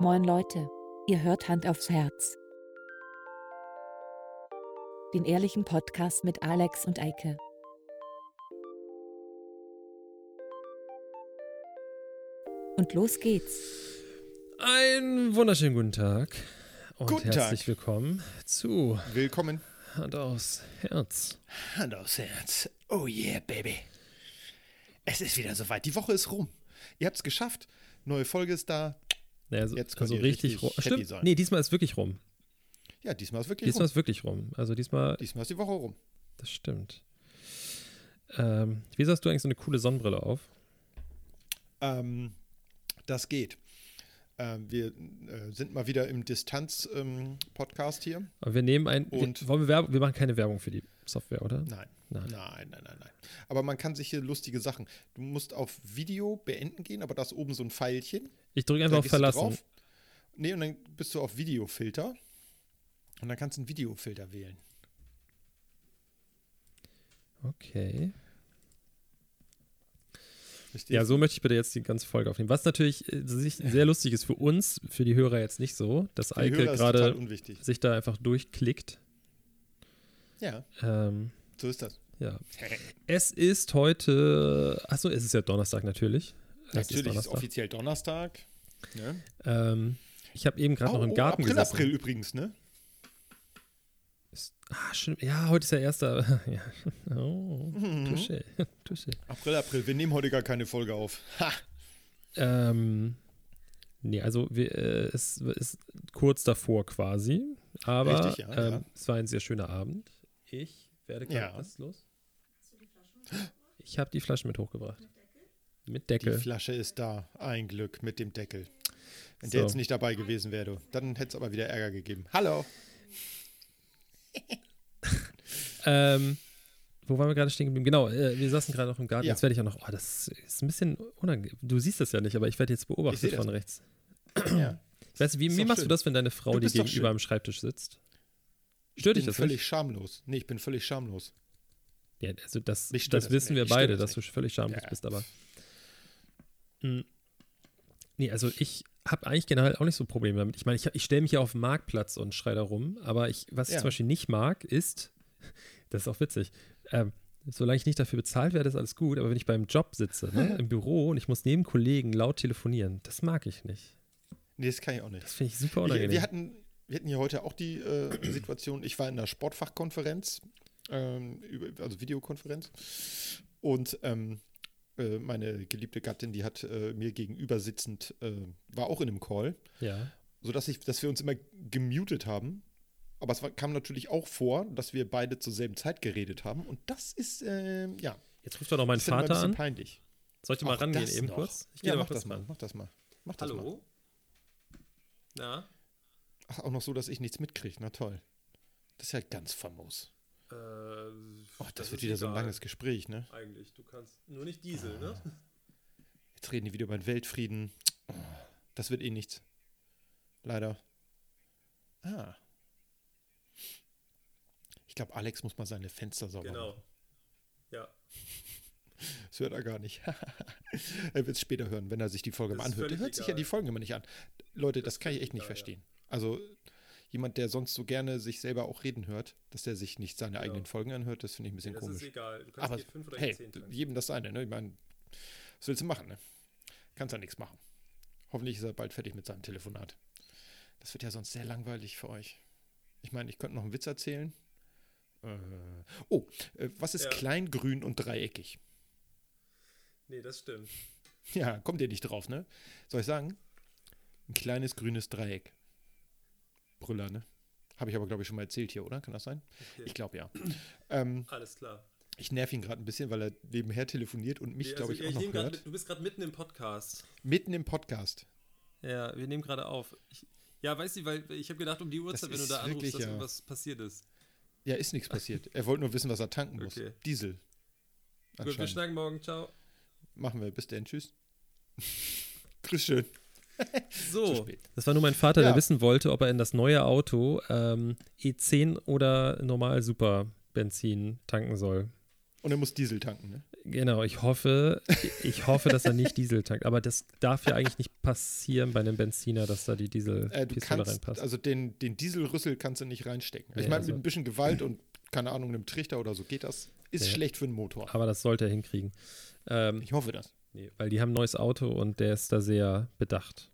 Moin Leute, ihr hört Hand aufs Herz. Den ehrlichen Podcast mit Alex und Eike. Und los geht's. Einen wunderschönen guten Tag und Guten herzlich Tag. willkommen zu Willkommen. Hand aufs Herz. Hand aufs Herz. Oh yeah, baby. Es ist wieder soweit. Die Woche ist rum. Ihr habt es geschafft. Neue Folge ist da. Naja, also, Jetzt also richtig, richtig Stimmt. sein. Nee, diesmal ist wirklich rum. Ja, diesmal ist wirklich Diesmal rum. ist wirklich rum. Also diesmal, Diesmal ist die Woche rum. das stimmt. Ähm, wieso hast du eigentlich so eine coole Sonnenbrille auf? Ähm, das geht. Ähm, wir äh, sind mal wieder im Distanz-Podcast hier. Aber wir nehmen ein. Und- wir, wollen wir, Werbung, wir machen keine Werbung für die Software, oder? Nein. Nein. Nein, nein, nein, nein. Aber man kann sich hier lustige Sachen. Du musst auf Video beenden gehen, aber da ist oben so ein Pfeilchen. Ich drücke einfach auf Verlassen. drauf. Nee, und dann bist du auf Videofilter. Und dann kannst du einen Videofilter wählen. Okay. Verstehst Ja, so möchte ich bitte jetzt die ganze Folge aufnehmen. Was natürlich äh, sehr lustig ist für uns, für die Hörer jetzt nicht so, dass die Eike gerade sich da einfach durchklickt. Ja, Ähm, so ist das. ja. Es ist heute, achso, es ist ja Donnerstag natürlich. Es Natürlich ist Donnerstag. offiziell Donnerstag. Ne? Ähm, ich habe eben gerade Oh, noch im oh, Garten April, gesessen. April übrigens, ne? Ist, ah, stimmt. Ja, heute ist ja erster. ja. Oh, Mhm. Touché. Touché. April, April. Wir nehmen heute gar keine Folge auf. Ha! Ähm, nee, also wir, äh, es ist kurz davor quasi. Aber Richtig, ja, ähm, ja. es war ein sehr schöner Abend. Ich werde gerade. Ja. Was ist los? Ich habe die Flaschen mit hochgebracht. Mit Die Deckel. Flasche ist da. Ein Glück mit dem Deckel. Wenn So. der jetzt nicht dabei gewesen wäre, du, dann hätte es aber wieder Ärger gegeben. Hallo. Ähm, wo waren wir gerade stehen geblieben? Genau, äh, wir saßen gerade noch im Garten. Ja. Jetzt werde ich auch noch. Oh, das ist ein bisschen unangenehm. Du siehst das ja nicht, aber ich werde jetzt beobachtet das. von rechts. Ja. Ich weiß, nicht, wie, wie machst du schön. das, wenn deine Frau Du dir gegenüber am Schreibtisch sitzt? Ich Stört bin dich das völlig nicht? schamlos. Nee, ich bin völlig schamlos. Ja, also das, das das wissen wir beide, das dass du völlig schamlos Ja. bist, aber. Hm. Nee, also ich habe eigentlich generell auch nicht so Probleme damit. Ich meine, ich, ich stelle mich ja auf den Marktplatz und schreie da rum, aber ich, was ich Ja. zum Beispiel nicht mag, ist, das ist auch witzig, ähm, solange ich nicht dafür bezahlt werde, ist alles gut, aber wenn ich beim Job sitze, ne, im Büro und ich muss neben Kollegen laut telefonieren, das mag ich nicht. Nee, das kann ich auch nicht. Das finde ich super Ich, unangenehm. wir, hatten, wir hatten hier heute auch die äh, Situation, ich war in einer Sportfachkonferenz, ähm, über, also Videokonferenz, und ähm, äh, meine geliebte Gattin, die hat äh, mir gegenüber sitzend, äh, war auch in einem Call, ja. sodass ich, dass wir uns immer gemutet haben. Aber es war, kam natürlich auch vor, dass wir beide zur selben Zeit geredet haben. Und das ist, ähm, ja, Jetzt ruft doch noch mein Vater ein bisschen an. peinlich. Soll ich mal Auch rangehen eben noch. kurz? Ich Ja, mach das mal, ran. mach das mal. Mach das mal. Hallo? Na? Ach, auch noch so, dass ich nichts mitkriege. Na toll. Das ist ja ganz famos. Äh, Oh, das, wird wieder so ein langes Gespräch, ne? Eigentlich, du kannst nur nicht Diesel, ne? Jetzt reden die wieder über den Weltfrieden. Oh, das wird eh nichts. Leider. Ah. Ich glaube, Alex muss mal seine Fenster sauber machen. Genau. Ja. Das hört er gar nicht. er wird es später hören, wenn er sich die Folge Das mal anhört. Der völlig hört sich ja egal. die Folgen immer nicht an. Leute, das, ist kann ich echt nicht egal, ja. verstehen. Also jemand, der sonst so gerne sich selber auch reden hört, dass der sich nicht seine Genau. eigenen Folgen anhört, das finde ich ein bisschen das komisch. ist egal. Du kannst Aber dir fünf oder hey, zehn jedem das seine, ne? Ich meine, was willst du machen, ne? Kannst ja nichts machen. Hoffentlich ist er bald fertig mit seinem Telefonat. Das wird ja sonst sehr langweilig für euch. Ich meine, ich könnte noch einen Witz erzählen. Äh, oh, äh, was ist Ja. klein, grün und dreieckig? Nee, das stimmt. Ja, kommt ihr nicht drauf, ne? Soll ich sagen? Ein kleines grünes Dreieck. Brüller, ne? Habe ich aber, glaube ich, schon mal erzählt hier, oder? Kann das sein? Okay. Ich glaube ja. ähm, Alles klar. ich nerv ihn gerade ein bisschen, weil er nebenher telefoniert und mich, Nee, glaube also, ich, auch ich nehm noch grad hört. mit, du bist gerade mitten im Podcast. Mitten im Podcast. Ja, wir nehmen gerade auf. Ich, ja, weißt du, weil ich habe gedacht, um die Uhrzeit, wenn du da anrufst, dass ja. irgendwas passiert ist. Ja, ist nichts passiert. Er wollte nur wissen, was er tanken muss. Okay. Diesel. Gut, wir schnacken morgen. Ciao. Machen wir. Bis dann. Tschüss. Grüß schön. So, das war nur mein Vater, der Ja. wissen wollte, ob er in das neue Auto ähm, E10 oder normal Super Benzin tanken soll. Und er muss Diesel tanken, ne? Genau, ich hoffe, ich hoffe, dass er nicht Diesel tankt. Aber das darf ja eigentlich nicht passieren bei einem Benziner, dass da die Äh, du Dieselpistole kannst, reinpasst. also den, den Dieselrüssel kannst du nicht reinstecken. Nee, ich meine, also- mit ein bisschen Gewalt und, keine Ahnung, einem Trichter oder so geht das. Ist Ja. schlecht für den Motor. Aber das sollte er hinkriegen. Ähm, Ich hoffe das. Nee, weil die haben ein neues Auto und der ist da sehr bedacht.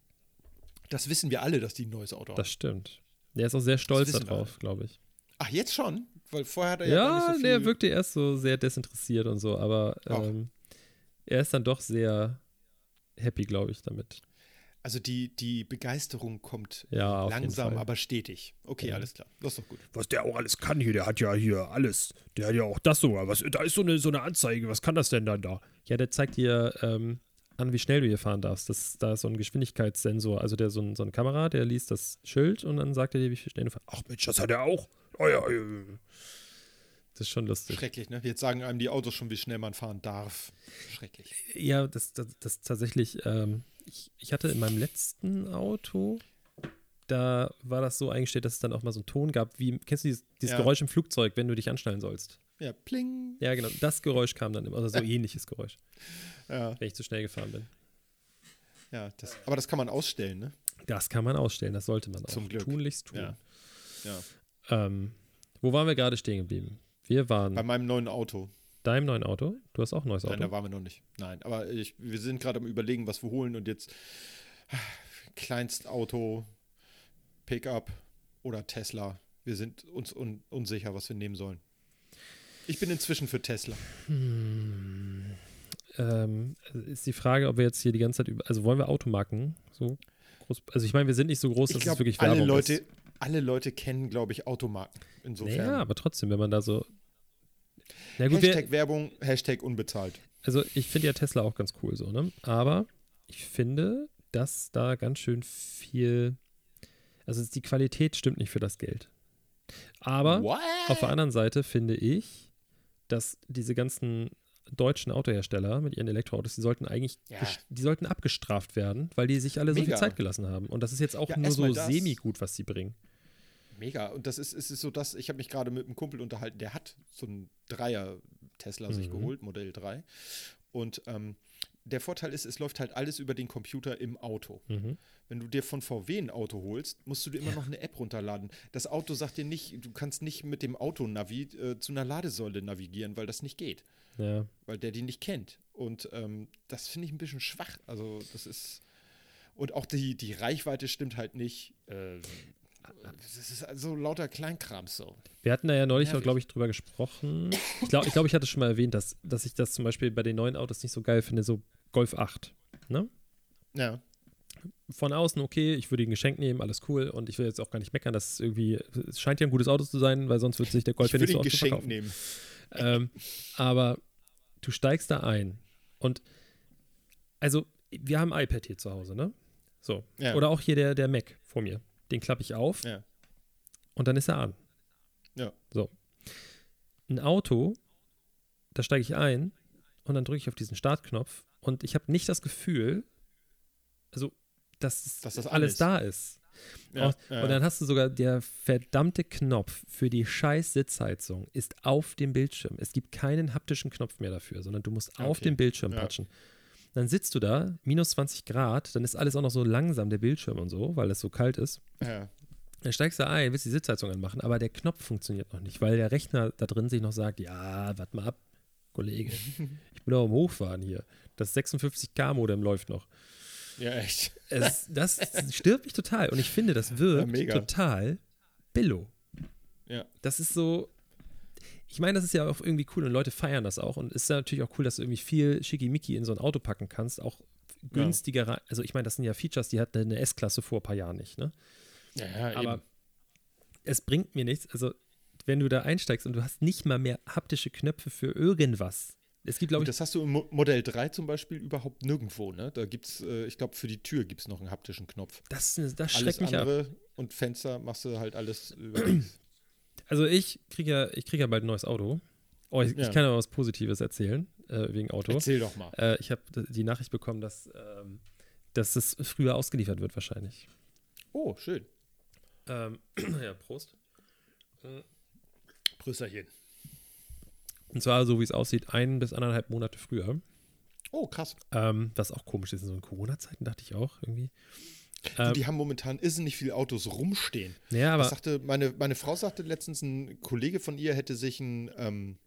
Das wissen wir alle, dass die ein neues Auto haben. Das stimmt. Der ist auch sehr stolz darauf, glaube ich. Ach, jetzt schon? Weil vorher hat er ja, gar Ja, nicht so viel. der wirkte erst so sehr desinteressiert und so, aber ähm, er ist dann doch sehr happy, glaube ich, damit. Also die, die Begeisterung kommt Ja, langsam, aber stetig. Okay, Ja. alles klar. Das ist doch gut. Was der auch alles kann hier, der hat ja hier alles. Der hat ja auch das sogar. Was, da ist so eine, so eine Anzeige. Was kann das denn dann da? Ja, der zeigt dir ähm, an, wie schnell du hier fahren darfst. Das, da ist so ein Geschwindigkeitssensor, also der so, ein, so eine Kamera, der liest das Schild und dann sagt er dir, wie viel schnell du fährst. Ach Mensch, das hat er auch. Oh ja, ja. Das ist schon lustig. Schrecklich, ne? Jetzt sagen einem die Autos schon, wie schnell man fahren darf. Schrecklich. Ja, das, das, das tatsächlich, ähm, ich, ich hatte in meinem letzten Auto, da war das so eingestellt, dass es dann auch mal so einen Ton gab, wie, kennst du dieses, dieses Ja. Geräusch im Flugzeug, wenn du dich anschnallen sollst? Ja, pling. Ja, genau, das Geräusch kam dann immer, also so ähnliches Geräusch, Ja, wenn ich zu schnell gefahren bin. ja das, aber das kann man ausstellen, ne? Das kann man ausstellen, das sollte man auch Zum Glück. tunlichst tun. Ja. Ja. Ähm, wo waren wir gerade stehen geblieben? Wir waren Bei meinem neuen Auto. Deinem neuen Auto. Du hast auch ein neues Nein, da Auto. waren wir noch nicht. Nein, aber ich, wir sind gerade am überlegen, was wir holen und jetzt ah, Kleinstauto, Pickup oder Tesla. Wir sind uns un unsicher, was wir nehmen sollen. Ich bin inzwischen für Tesla. Hm, ähm, ist die Frage, ob wir jetzt hier die ganze Zeit über. Also wollen wir Automarken so groß. Also ich meine, wir sind nicht so groß, Ich dass es glaube, wirklich alle Werbung Leute, ist. alle Leute kennen, glaube ich, Automarken. Insofern. Ja, aber trotzdem, wenn man da so. Na gut, wir, Hashtag Werbung, Hashtag unbezahlt. also ich finde ja Tesla auch ganz cool so, ne? Aber ich finde, dass da ganz schön viel. Also die Qualität stimmt nicht für das Geld. Aber What? auf der anderen Seite finde ich, dass diese ganzen deutschen Autohersteller mit ihren Elektroautos, die sollten eigentlich, Ja. die sollten abgestraft werden, weil die sich alle so viel Mega. Zeit gelassen haben. Und das ist jetzt auch Ja, nur so semi-gut, was sie bringen. Mega. Und das ist, es ist so das, ich habe mich gerade mit einem Kumpel unterhalten, der hat so einen Dreier Tesla sich Mhm. geholt, Modell 3. Und ähm, der Vorteil ist, es läuft halt alles über den Computer im Auto. Mhm. Wenn du dir von VW ein Auto holst, musst du dir immer noch eine App runterladen. Das Auto sagt dir nicht, du kannst nicht mit dem Auto-Navi äh, zu einer Ladesäule navigieren, weil das nicht geht. Ja. Weil der die nicht kennt. Und ähm, das finde ich ein bisschen schwach. Also, das ist. Und auch die, die Reichweite stimmt halt nicht. Äh, das ist also lauter Kleinkram so. Wir hatten da ja neulich noch, Nervig. glaube ich, drüber gesprochen. Ich glaube, ich, glaub, ich hatte schon mal erwähnt, dass, dass ich das zum Beispiel bei den neuen Autos nicht so geil finde, so Golf 8. Ne? Ja. Von außen okay, ich würde ihn geschenkt nehmen, alles cool. Und ich will jetzt auch gar nicht meckern, dass es irgendwie, es scheint ja ein gutes Auto zu sein, weil sonst wird sich der Golf Ich ja würde nicht so ihn oft geschenkt verkaufen. nehmen. ähm, aber du steigst da ein und also wir haben ein iPad hier zu Hause, ne? So. Ja. Oder auch hier der, der Mac vor mir. Den klappe ich auf Ja. und dann ist er an. Ja. So. Ein Auto, da steige ich ein und dann drücke ich auf diesen Startknopf und ich habe nicht das Gefühl, also, dass, Dass das alles alles- da ist. Ja, Auch- ja, Und dann hast du sogar der verdammte Knopf für die scheiß Sitzheizung ist auf dem Bildschirm. Es gibt keinen haptischen Knopf mehr dafür, sondern du musst auf Okay. den Bildschirm Ja. Dann sitzt du da, minus 20 Grad, dann ist alles auch noch so langsam, der Bildschirm und so, weil es so kalt ist. ja. Dann steigst du ein, willst die Sitzheizung anmachen, aber der Knopf funktioniert noch nicht, weil der Rechner da drin sich noch sagt, ja, warte mal ab, Kollege, ich bin doch am Hochfahren hier. Das 56K-Modem läuft noch. ja, echt. Es, das stört mich total und ich finde, das wirkt mega. total billo. Ja. Das ist so, ich meine, das ist ja auch irgendwie cool und Leute feiern das auch und es ist ja natürlich auch cool, dass du irgendwie viel Schickimicki in so ein Auto packen kannst, auch günstiger. Also ich meine, das sind ja Features, die hatte eine S-Klasse vor ein paar Jahren nicht, ne? Ja, ja, Aber eben. es bringt mir nichts. Also, wenn du da einsteigst und du hast nicht mal mehr haptische Knöpfe für irgendwas. Es gibt, glaube ich, das hast du im Mo- Modell 3 zum Beispiel überhaupt nirgendwo, ne? Da gibt's, äh, ich glaube, für die Tür gibt es noch einen haptischen Knopf. das, das Alles schreckt mich ab. andere und Fenster machst du halt alles über. Also, ich kriege ja, ich krieg ja bald ein neues Auto. Oh, ich, Ja. ich kann aber was Positives erzählen, äh, wegen Auto. Erzähl doch mal. Äh, ich habe die Nachricht bekommen, dass, ähm, dass es früher ausgeliefert wird, wahrscheinlich. Oh, schön. Ähm, ja, Prost. Prösterchen. Und zwar, so wie es aussieht, ein bis anderthalb Monate früher. Oh, krass. Ähm, was auch komisch ist in so Corona-Zeiten, dachte ich auch irgendwie. Ähm, die haben momentan irrsinnig viele Autos rumstehen. ja, Das aber sagte, meine, meine Frau sagte letztens, ein Kollege von ihr hätte sich ein, ähm,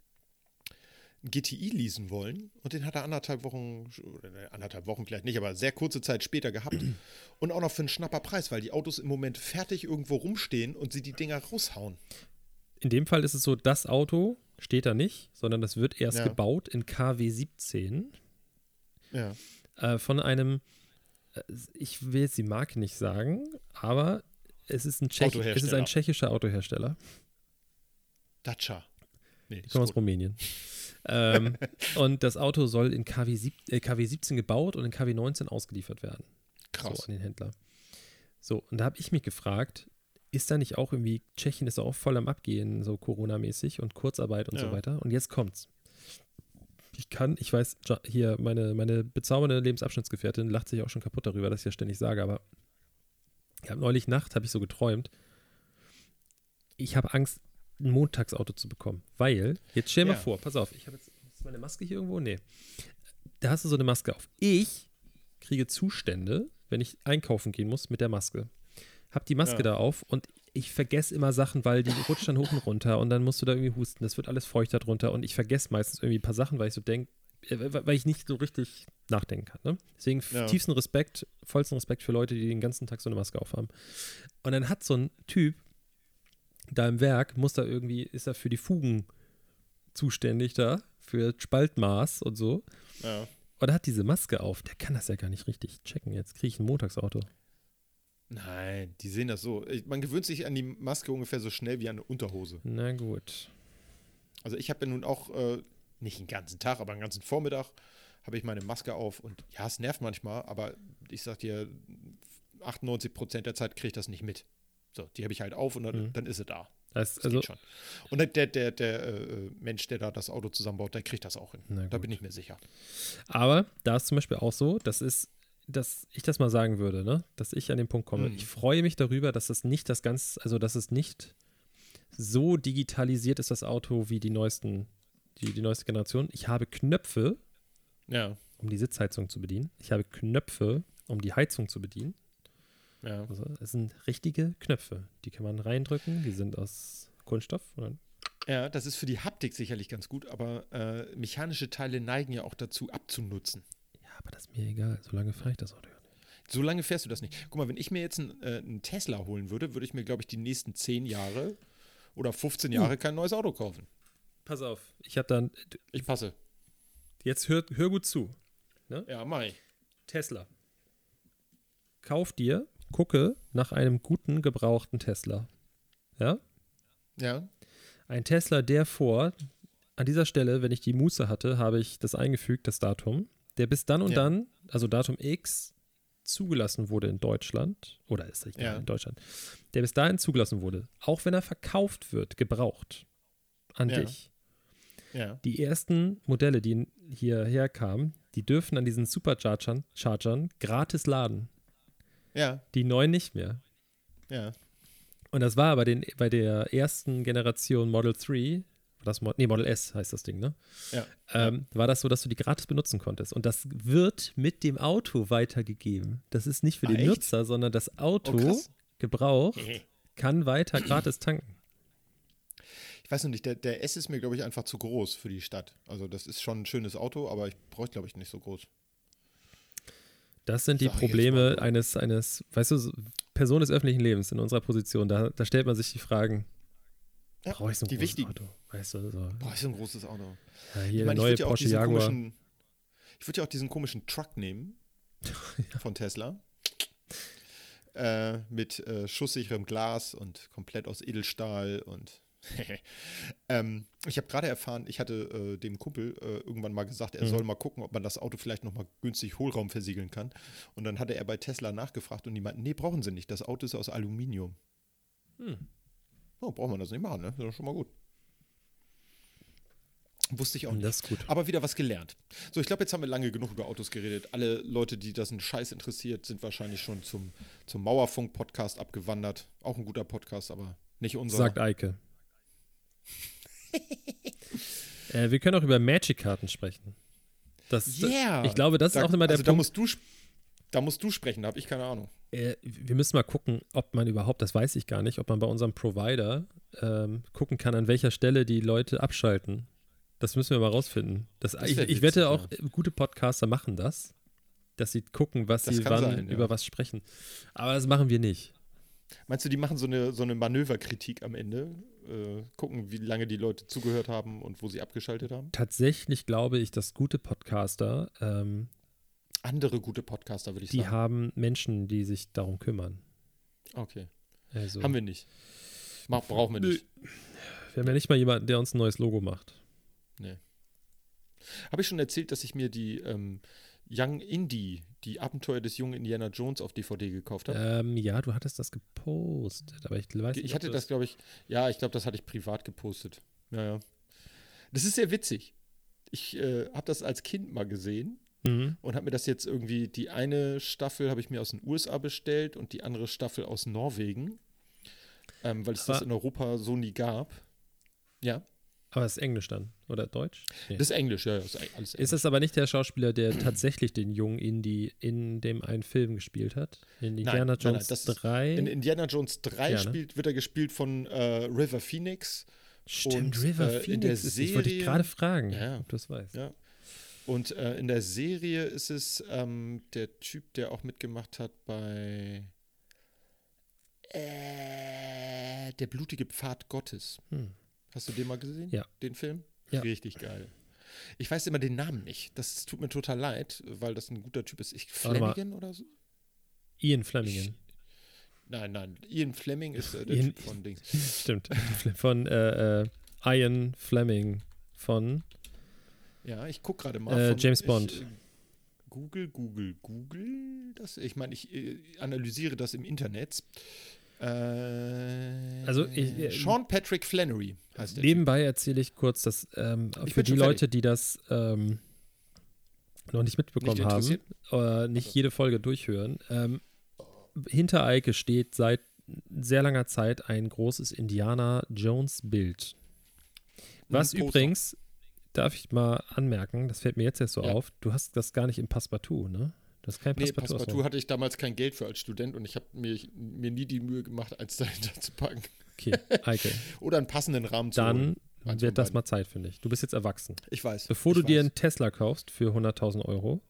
GTI leasen wollen und den hat er anderthalb Wochen, oder ne, anderthalb Wochen vielleicht nicht, aber sehr kurze Zeit später gehabt und auch noch für einen schnapper Preis, weil die Autos im Moment fertig irgendwo rumstehen und sie die Dinger raushauen. in dem Fall ist es so, das Auto steht da nicht, sondern das wird erst Ja. gebaut in KW 17 Ja. äh, von einem, äh, ich will jetzt die Marke nicht sagen, aber es ist ein, Tschech es ist ein tschechischer Autohersteller. Dacia. Nee, kommen aus. Rumänien. ähm, und das Auto soll in KW, sieb, äh, KW 17 gebaut und in KW 19 ausgeliefert werden. krass. So an den Händler. So, und da habe ich mich gefragt, ist da nicht auch irgendwie, Tschechien ist auch voll am Abgehen, so Corona-mäßig und Kurzarbeit und so Ja. weiter. Und jetzt kommt's. Ich kann, ich weiß, hier, meine, meine bezaubernde Lebensabschnittsgefährtin lacht sich auch schon kaputt darüber, dass ich das ständig sage, aber ich habe neulich Nacht, habe ich so geträumt, ich habe Angst, ein Montagsauto zu bekommen, weil, jetzt stell dir Ja. mal vor, pass auf, ich habe jetzt, ist meine Maske hier irgendwo? Nee. Da hast du so eine Maske auf. Ich kriege Zustände, wenn ich einkaufen gehen muss mit der Maske. Hab die Maske Ja. da auf und ich vergesse immer Sachen, weil die rutscht dann hoch und runter und dann musst du da irgendwie husten. Das wird alles feucht darunter und ich vergesse meistens irgendwie ein paar Sachen, weil ich so denke, weil ich nicht so richtig nachdenken kann. Ne? Deswegen Ja. tiefsten Respekt, vollsten Respekt für Leute, die den ganzen Tag so eine Maske aufhaben. Und dann hat so ein Typ da im Werk, muss da irgendwie, ist er für die Fugen zuständig da, für Spaltmaß und so. Ja. Und er hat diese Maske auf. Der kann das ja gar nicht richtig checken. Jetzt kriege ich ein Montagsauto. Nein, die sehen das so. Man gewöhnt sich an die Maske ungefähr so schnell wie an eine Unterhose. Na gut. Also ich habe ja nun auch, äh, nicht den ganzen Tag, aber den ganzen Vormittag habe ich meine Maske auf und ja, es nervt manchmal, aber ich sag dir, 98 Prozent der Zeit kriege ich das nicht mit. So, die habe ich halt auf und dann, Mhm. dann ist sie da. Das, Das also, geht schon. Und der, der, der, äh, Mensch, der da das Auto zusammenbaut, der kriegt das auch hin. Da bin ich mir sicher. aber da ist zum Beispiel auch so, das ist, dass ich das mal sagen würde, ne? dass ich an den Punkt komme. Mhm. Ich freue mich darüber, dass das nicht das ganz, also dass es nicht so digitalisiert ist, das Auto, wie die neuesten, die, die neueste Generation. Ich habe Knöpfe, Ja, um die Sitzheizung zu bedienen. Ich habe Knöpfe, um die Heizung zu bedienen. ja. Also es sind richtige Knöpfe. Die kann man reindrücken, die sind aus Kunststoff. Ja, das ist für die Haptik sicherlich ganz gut, aber äh, mechanische Teile neigen ja auch dazu abzunutzen. Aber das ist mir egal. Solange fahre ich das Auto ja nicht. So lange fährst du das nicht. Guck mal, wenn ich mir jetzt einen, äh, einen Tesla holen würde, würde ich mir, glaube ich, die nächsten 10 Jahre oder 15 Jahre kein neues Auto kaufen. Pass auf. Ich habe dann. Ich passe. Jetzt hör, hör gut zu. Ja, Mai. Tesla. Kauf dir, gucke nach einem guten gebrauchten Tesla. Ja? Ja, Ein Tesla, der vor, an dieser Stelle, wenn ich die Muße hatte, habe ich das eingefügt, das Datum, der bis dann und Ja. dann, also Datum X, zugelassen wurde in Deutschland, oder ist er Ja. in Deutschland, der bis dahin zugelassen wurde, auch wenn er verkauft wird, gebraucht, an Ja. dich. ja. Die ersten Modelle, die hierher kamen, die dürfen an diesen Superchargern Chargern gratis laden. Ja, Die neuen nicht mehr. ja. Und das war bei, den, bei der ersten Generation Model 3, war das Mod, nee, Model S heißt das Ding, ne? Ja. Ähm, war das so, dass du die gratis benutzen konntest. Und das wird mit dem Auto weitergegeben. Das ist nicht für Ah, den echt? Nutzer, sondern das Auto, Oh, krass. Gebrauch, Ich kann weiter gratis tanken. weiß noch nicht, der, der S ist mir, glaube ich, einfach zu groß für die Stadt. Also, das ist schon ein schönes Auto, aber ich bräuchte, glaube ich, nicht so groß. Das sind die ich Probleme eines, eines, weißt du, so- Person des öffentlichen Lebens in unserer Position. Da, da stellt man sich die Fragen, Ja, brauche ich so ein die großes wichtigen. Auto? Weißt du, so, Boah, ist so ein großes Auto. ja, Ich hier meine, ich neue würde ja auch Porsche diesen Jaguar. komischen, ich würde ja auch diesen komischen Truck nehmen von Tesla. Äh, mit äh, schusssicherem Glas und komplett aus Edelstahl und ähm, ich habe gerade erfahren, ich hatte äh, dem Kumpel äh, irgendwann mal gesagt, er Mhm. soll mal gucken, ob man das Auto vielleicht noch mal günstig Hohlraum versiegeln kann. Und dann hatte er bei Tesla nachgefragt und die meinten, nee, brauchen sie nicht, das Auto ist aus Aluminium. Hm. Oh, braucht man das nicht machen, ne? Das ist schon mal gut. Wusste ich auch nicht. Das ist gut. Aber wieder was gelernt. So, ich glaube, jetzt haben wir lange genug über Autos geredet. Alle Leute, die das einen Scheiß interessiert, sind wahrscheinlich schon zum, zum Mauerfunk-Podcast abgewandert. Auch ein guter Podcast, aber nicht unser. Sagt Eike. Äh, wir können auch über Magic-Karten sprechen. Das, Yeah! Ich glaube, das Da- ist auch immer der also da Punkt. musst du, da musst du sprechen, da habe ich keine Ahnung. Äh, wir müssen mal gucken, ob man überhaupt, das weiß ich gar nicht, ob man bei unserem Provider ähm, gucken kann, an welcher Stelle die Leute abschalten. Das müssen wir mal rausfinden. Das, Das ich, ich wette auch, gute Podcaster machen das, dass sie gucken, was Das sie wann sein, ja. über was sprechen. Aber das machen wir nicht. Meinst du, die machen so eine, so eine Manöverkritik am Ende? Äh, gucken, wie lange die Leute zugehört haben und wo sie abgeschaltet haben? Tatsächlich glaube ich, dass gute Podcaster, ähm, Andere gute Podcaster, würde ich die sagen. haben Menschen, die sich darum kümmern. Okay. Also, Haben wir nicht. Mach, brauchen wir nicht. wir haben ja nicht mal jemanden, der uns ein neues Logo macht. Habe ich schon erzählt, dass ich mir die ähm, Young Indie, die Abenteuer des jungen Indiana Jones auf DVD gekauft habe? Ähm, ja, du hattest das gepostet, aber ich weiß nicht, ich hatte das, glaube ich, ja, ich glaube, das hatte ich privat gepostet. Ja, ja. Das ist sehr witzig. Ich äh, habe das als Kind mal gesehen Mhm. und habe mir das jetzt irgendwie, die eine Staffel habe ich mir aus den USA bestellt und die andere Staffel aus Norwegen, ähm, weil es das in Europa so nie gab. Ja, Aber es ist Englisch dann, oder Deutsch? Nee. das ist Englisch, ja, ja, ist alles Englisch. Ist es aber nicht der Schauspieler, der tatsächlich den jungen Indie in dem einen Film gespielt hat? In Indiana nein, nein, Jones das ist 3? in Indiana Jones 3 Ja, ne? spielt, wird er gespielt von äh, River Phoenix. Stimmt, und, River äh, Phoenix. in der ist, ich wollte Serie- gerade fragen, Ja. ob du das weißt. Ja. Und äh, in der Serie ist es ähm, der Typ, der auch mitgemacht hat bei äh, Der blutige Pfad Gottes. Hm. Hast du den mal gesehen? Ja. Den Film? Ja. Richtig geil. Ich weiß immer den Namen nicht. Das tut mir total leid, weil das ein guter Typ ist. Ich. Flanagan oder so? Ian Flemingen. Nein, nein. Ian Fleming ist äh, der Ian- Typ von Dings. Stimmt. Von äh, äh, Ian Fleming von Ja, ich gucke gerade mal. Äh, James ich, Bond. äh, Google, Google, Google. Das, ich meine, ich äh, analysiere das im Internet. Äh, Also, ich- äh, Sean Patrick Flannery heißt der. Nebenbei erzähle ich kurz, dass ähm, für die Leute, die das ähm, noch nicht mitbekommen Nicht haben, oder nicht Also. jede Folge durchhören, ähm, hinter Eike steht seit sehr langer Zeit ein großes Indiana Jones Bild. Was übrigens, darf ich mal anmerken, das fällt mir jetzt erst so Ja. auf, du hast das gar nicht im Passepartout, ne? Das ist kein Nee, Passepartout. Passepartout hatte ich damals kein Geld für als Student und ich habe mir, mir nie die Mühe gemacht, eins dahinter zu packen. okay, Eike. Oder einen passenden Rahmen zu Dann holen. Wird das mal Zeit, finde ich. Du bist jetzt erwachsen. Ich weiß. Bevor ich du dir weiß. einen Tesla kaufst für 100.000 Euro,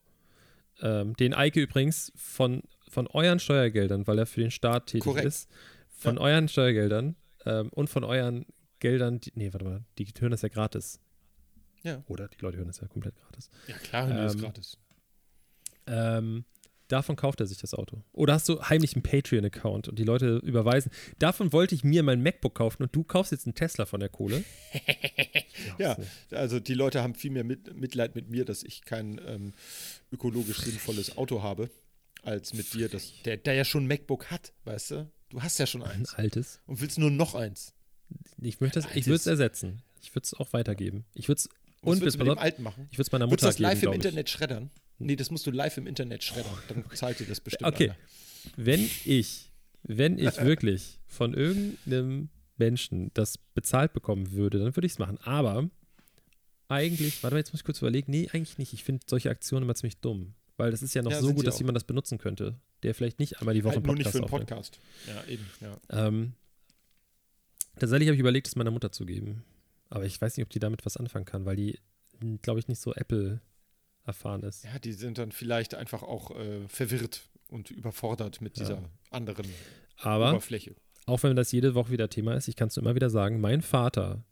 ähm, den Eike übrigens von, von euren Steuergeldern, weil er für den Staat tätig Korrekt. ist, von euren Steuergeldern ähm, und von euren Geldern, die, nee, warte mal, die hören das ja gratis. Ja. Oder die Leute hören das ja komplett gratis. Ja, klar, ist Ähm, gratis. Ähm, davon kauft er sich das Auto. Oder hast du heimlich einen Patreon-Account und die Leute überweisen. Davon wollte ich mir mein MacBook kaufen und du kaufst jetzt einen Tesla von der Kohle. Ja, also die Leute haben viel mehr mit, Mitleid mit mir, dass ich kein ähm, ökologisch sinnvolles Auto habe, als mit dir, dass der, der ja schon ein MacBook hat, weißt du? Du hast ja schon Ein eins altes. und willst nur noch eins. Ich möchte das, Ein ich würde es ersetzen. Ich würde es auch weitergeben. Ich würde es und mit dem alten machen? ich würde es meiner Mutter das geben, live im glaube ich. Internet schreddern? Nee, das musst du live im Internet schreddern. Dann zahlt dir das bestimmt Okay. einer. Wenn ich, wenn ich wirklich von irgendeinem Menschen das bezahlt bekommen würde, dann würde ich es machen. Aber eigentlich, warte mal, jetzt muss ich kurz überlegen. Nee, eigentlich nicht. Ich finde solche Aktionen immer ziemlich dumm. Weil das ist ja noch Ja, so gut, dass auch. jemand das benutzen könnte, der vielleicht nicht einmal die Woche Halt nur nicht für einen aufnimmt. Podcast. Ja, eben, ja. Ähm, tatsächlich habe ich überlegt, es meiner Mutter zu geben. Aber ich weiß nicht, ob die damit was anfangen kann, weil die, glaube ich, nicht so Apple erfahren ist. Ja, die sind dann vielleicht einfach auch äh, verwirrt und überfordert mit Ja. dieser anderen Aber Oberfläche. auch wenn das jede Woche wieder Thema ist, ich kann es immer wieder sagen, mein Vater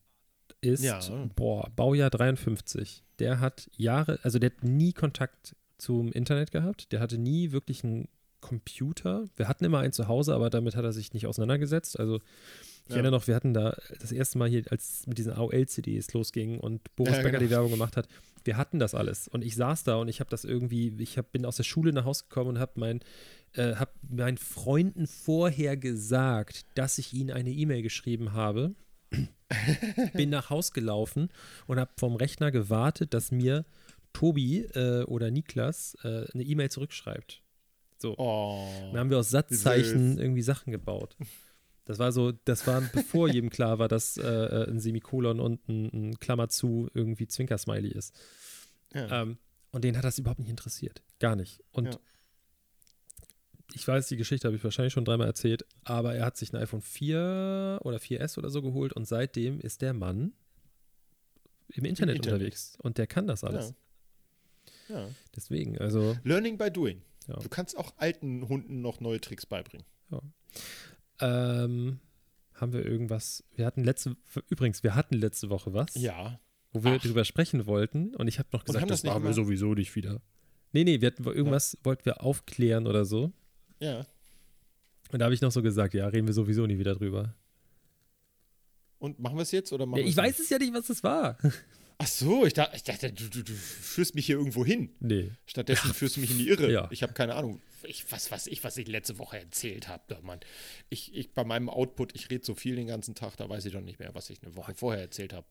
ist, Ja. boah, Baujahr 53. Der hat Jahre, also der hat nie Kontakt zum Internet gehabt. Der hatte nie wirklich einen Computer. Wir hatten immer einen zu Hause, aber damit hat er sich nicht auseinandergesetzt. Also ich Ja. erinnere noch, wir hatten da das erste Mal hier, als mit diesen AOL-CDs losging und Boris Ja, Becker genau. die Werbung gemacht hat, wir hatten das alles. Und ich saß da und ich habe das irgendwie, ich hab, bin aus der Schule nach Hause gekommen und habe mein, äh, hab meinen Freunden vorher gesagt, dass ich ihnen eine E-Mail geschrieben habe. bin nach Haus gelaufen und habe vom Rechner gewartet, dass mir Tobi äh, oder Niklas äh, eine E-Mail zurückschreibt. So. Oh. Dann haben wir aus Satzzeichen Süß. irgendwie Sachen gebaut. Das war so, das war bevor jedem klar war, dass äh, äh, ein Semikolon und ein, ein Klammer zu irgendwie Zwinker-Smiley ist. Ja. Ähm, und den hat das überhaupt nicht interessiert. Gar nicht. Und Ja. ich weiß, die Geschichte habe ich wahrscheinlich schon dreimal erzählt, aber er hat sich ein iPhone 4 oder 4S oder so geholt und seitdem ist der Mann im Internet, Internet. unterwegs. Und der kann das alles. ja. ja. Deswegen, also, Learning by doing. Ja. Du kannst auch alten Hunden noch neue Tricks beibringen. Ähm, haben wir irgendwas. Wir hatten letzte, übrigens, wir hatten letzte Woche was, Ja. wo wir Ach. drüber sprechen wollten und ich habe noch gesagt, das das machen wir sowieso nicht wieder. Nee, nee, wir hatten irgendwas, wollten wir aufklären oder so. Ja. Und da habe ich noch so gesagt, ja, reden wir sowieso nie wieder drüber. Und machen wir es jetzt oder machen Ja, ich weiß es ja nicht, was das war. Ach so, ich dachte, ich dachte du, du, du führst mich hier irgendwo hin. nee. Stattdessen führst du mich in die Irre. Ja. Ich habe keine Ahnung. Ich, was weiß ich, was ich letzte Woche erzählt habe. Da, Mann. Ich, ich, bei meinem Output, ich rede so viel den ganzen Tag, da weiß ich doch nicht mehr, was ich eine Woche vorher erzählt habe.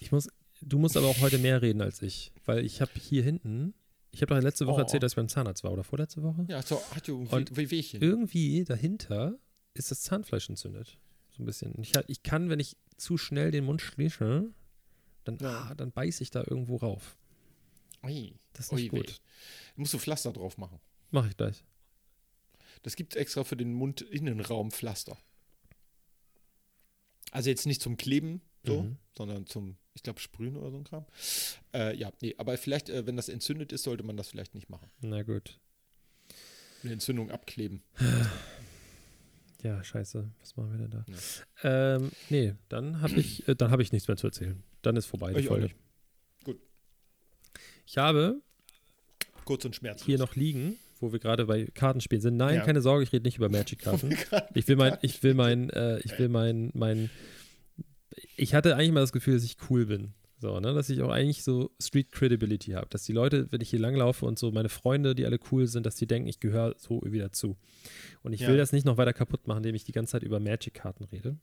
Ich muss, du musst aber auch heute mehr reden als ich, weil ich habe hier hinten, ich habe doch letzte Woche Oh. erzählt, dass ich beim Zahnarzt war oder vorletzte Woche. Ja, so hat ja irgendwie Und Wehwehchen. Irgendwie dahinter ist das Zahnfleisch entzündet. So ein bisschen. Ich, ich kann, wenn ich zu schnell den Mund schließe, dann, Ja. ah, dann beiße ich da irgendwo rauf. Ui, Das ist nicht ui, weh. gut. Musst du Pflaster drauf machen. Mache ich gleich. Das gibt extra für den Mundinnenraum Pflaster. Also jetzt nicht zum Kleben, so, Mhm. sondern zum, ich glaube, Sprühen oder so ein Kram. Äh, ja, nee, aber vielleicht, äh, wenn das entzündet ist, sollte man das vielleicht nicht machen. Na gut. Eine Entzündung abkleben. Ja, scheiße. Was machen wir denn da? Ähm, nee, dann habe ich, äh, dann habe ich nichts mehr zu erzählen. Dann ist vorbei die Ich Folge. Gut. Ich habe Kurz und schmerzlos. hier noch liegen, wo wir gerade bei Kartenspielen sind. Nein, Ja. keine Sorge, ich rede nicht über Magic-Karten. Ich will mein, ich will mein, äh, ich will mein, mein, ich hatte eigentlich mal das Gefühl, dass ich cool bin. So, ne, dass ich auch eigentlich so Street Credibility habe. Dass die Leute, wenn ich hier langlaufe und so meine Freunde, die alle cool sind, dass die denken, ich gehöre so irgendwie dazu. Und ich Ja. will das nicht noch weiter kaputt machen, indem ich die ganze Zeit über Magic-Karten rede.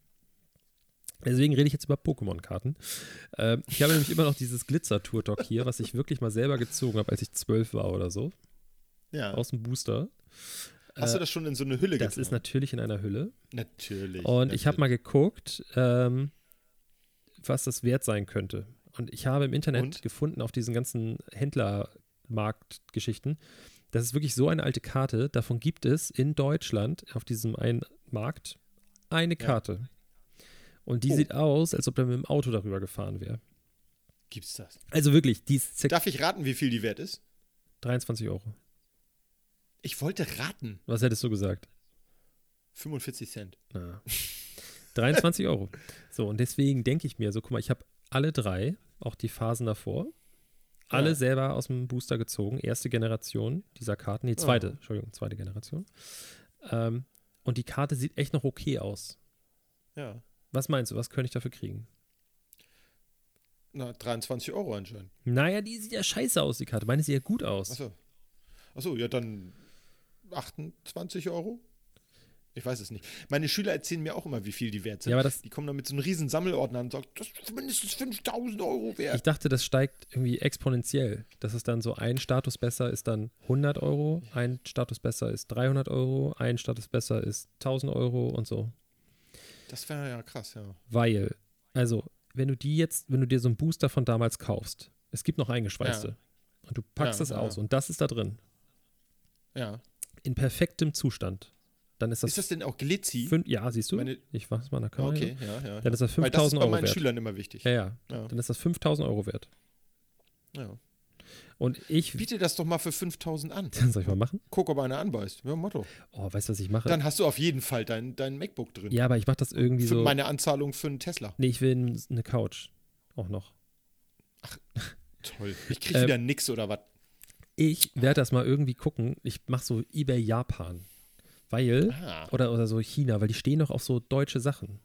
Deswegen rede ich jetzt über Pokémon-Karten. Ähm, ich habe nämlich immer noch dieses Glitzer-Tour-Talk hier, was ich wirklich mal selber gezogen habe, als ich zwölf war oder so, Ja. aus dem Booster. Hast Äh, du das schon in so eine Hülle Das ist natürlich in einer Hülle. Natürlich. Und ich habe natürlich. mal geguckt, ähm, was das wert sein könnte. Und ich habe im Internet Und? gefunden, auf diesen ganzen Händlermarktgeschichten, das ist wirklich so eine alte Karte. Davon gibt es in Deutschland auf diesem einen Markt eine Ja. Und die Oh. sieht aus, als ob er mit dem Auto darüber gefahren wäre. Gibt's das? Also wirklich, die ist Darf ich raten, wie viel die wert ist? 23 Euro. Ich wollte raten. Was hättest du gesagt? 45 Cent. Na. 23 Euro. So, und deswegen denke ich mir so, guck mal, ich habe alle drei, auch die Phasen davor, alle Ja. selber aus dem Booster gezogen. Erste Generation dieser Karten, die zweite, Oh. Entschuldigung, zweite Generation. Ähm, und die Karte sieht echt noch okay aus. Ja. Was meinst du, was könnte ich dafür kriegen? Na, 23 Euro anscheinend. Naja, die sieht ja scheiße aus, die Karte. Meine sieht ja gut aus. Achso. Achso, ja, dann 28 Euro? Ich weiß es nicht. Meine Schüler erzählen mir auch immer, wie viel die wert sind. Ja, aber das- die kommen dann mit so einem riesen Sammelordner und sagen, das ist mindestens 5000 Euro wert. Ich dachte, das steigt irgendwie exponentiell. Dass es dann so ein Status besser ist dann 100 Euro, ein Status besser ist 300 Euro, ein Status besser ist 1000 Euro und so. Das wäre ja krass, ja. Weil, also, wenn du die jetzt, wenn du dir so einen Booster von damals kaufst, es gibt noch eingeschweißte und du packst Ja, das ja, aus ja. und das ist da drin, Ja. in perfektem Zustand, dann ist das, ist das denn auch Glitzy? fün- ja, siehst du? Meine- ich mach's mal in der Kamera. okay, ja, ja. Dann ist das Weil das ist 5000 bei Euro meinen wert. Schülern immer wichtig. Ja, ja, Ja. dann ist das 5000 Euro wert. ja. Und ich, Biete das doch mal für 5000 an. soll ich mal machen? Guck, ob einer anbeißt. Ja, Motto. Oh, weißt du, was ich mache? Dann hast du auf jeden Fall dein, dein MacBook drin. ja, aber ich mache das irgendwie für so. meine Anzahlung für einen Tesla. Nee, ich will eine Couch. Auch noch. Toll. Ich krieg Ähm, wieder nix oder was? Ich werde das mal irgendwie gucken. Ich mache so eBay Japan. Weil, Ah, oder, oder so China, weil die stehen noch auf so deutsche Sachen.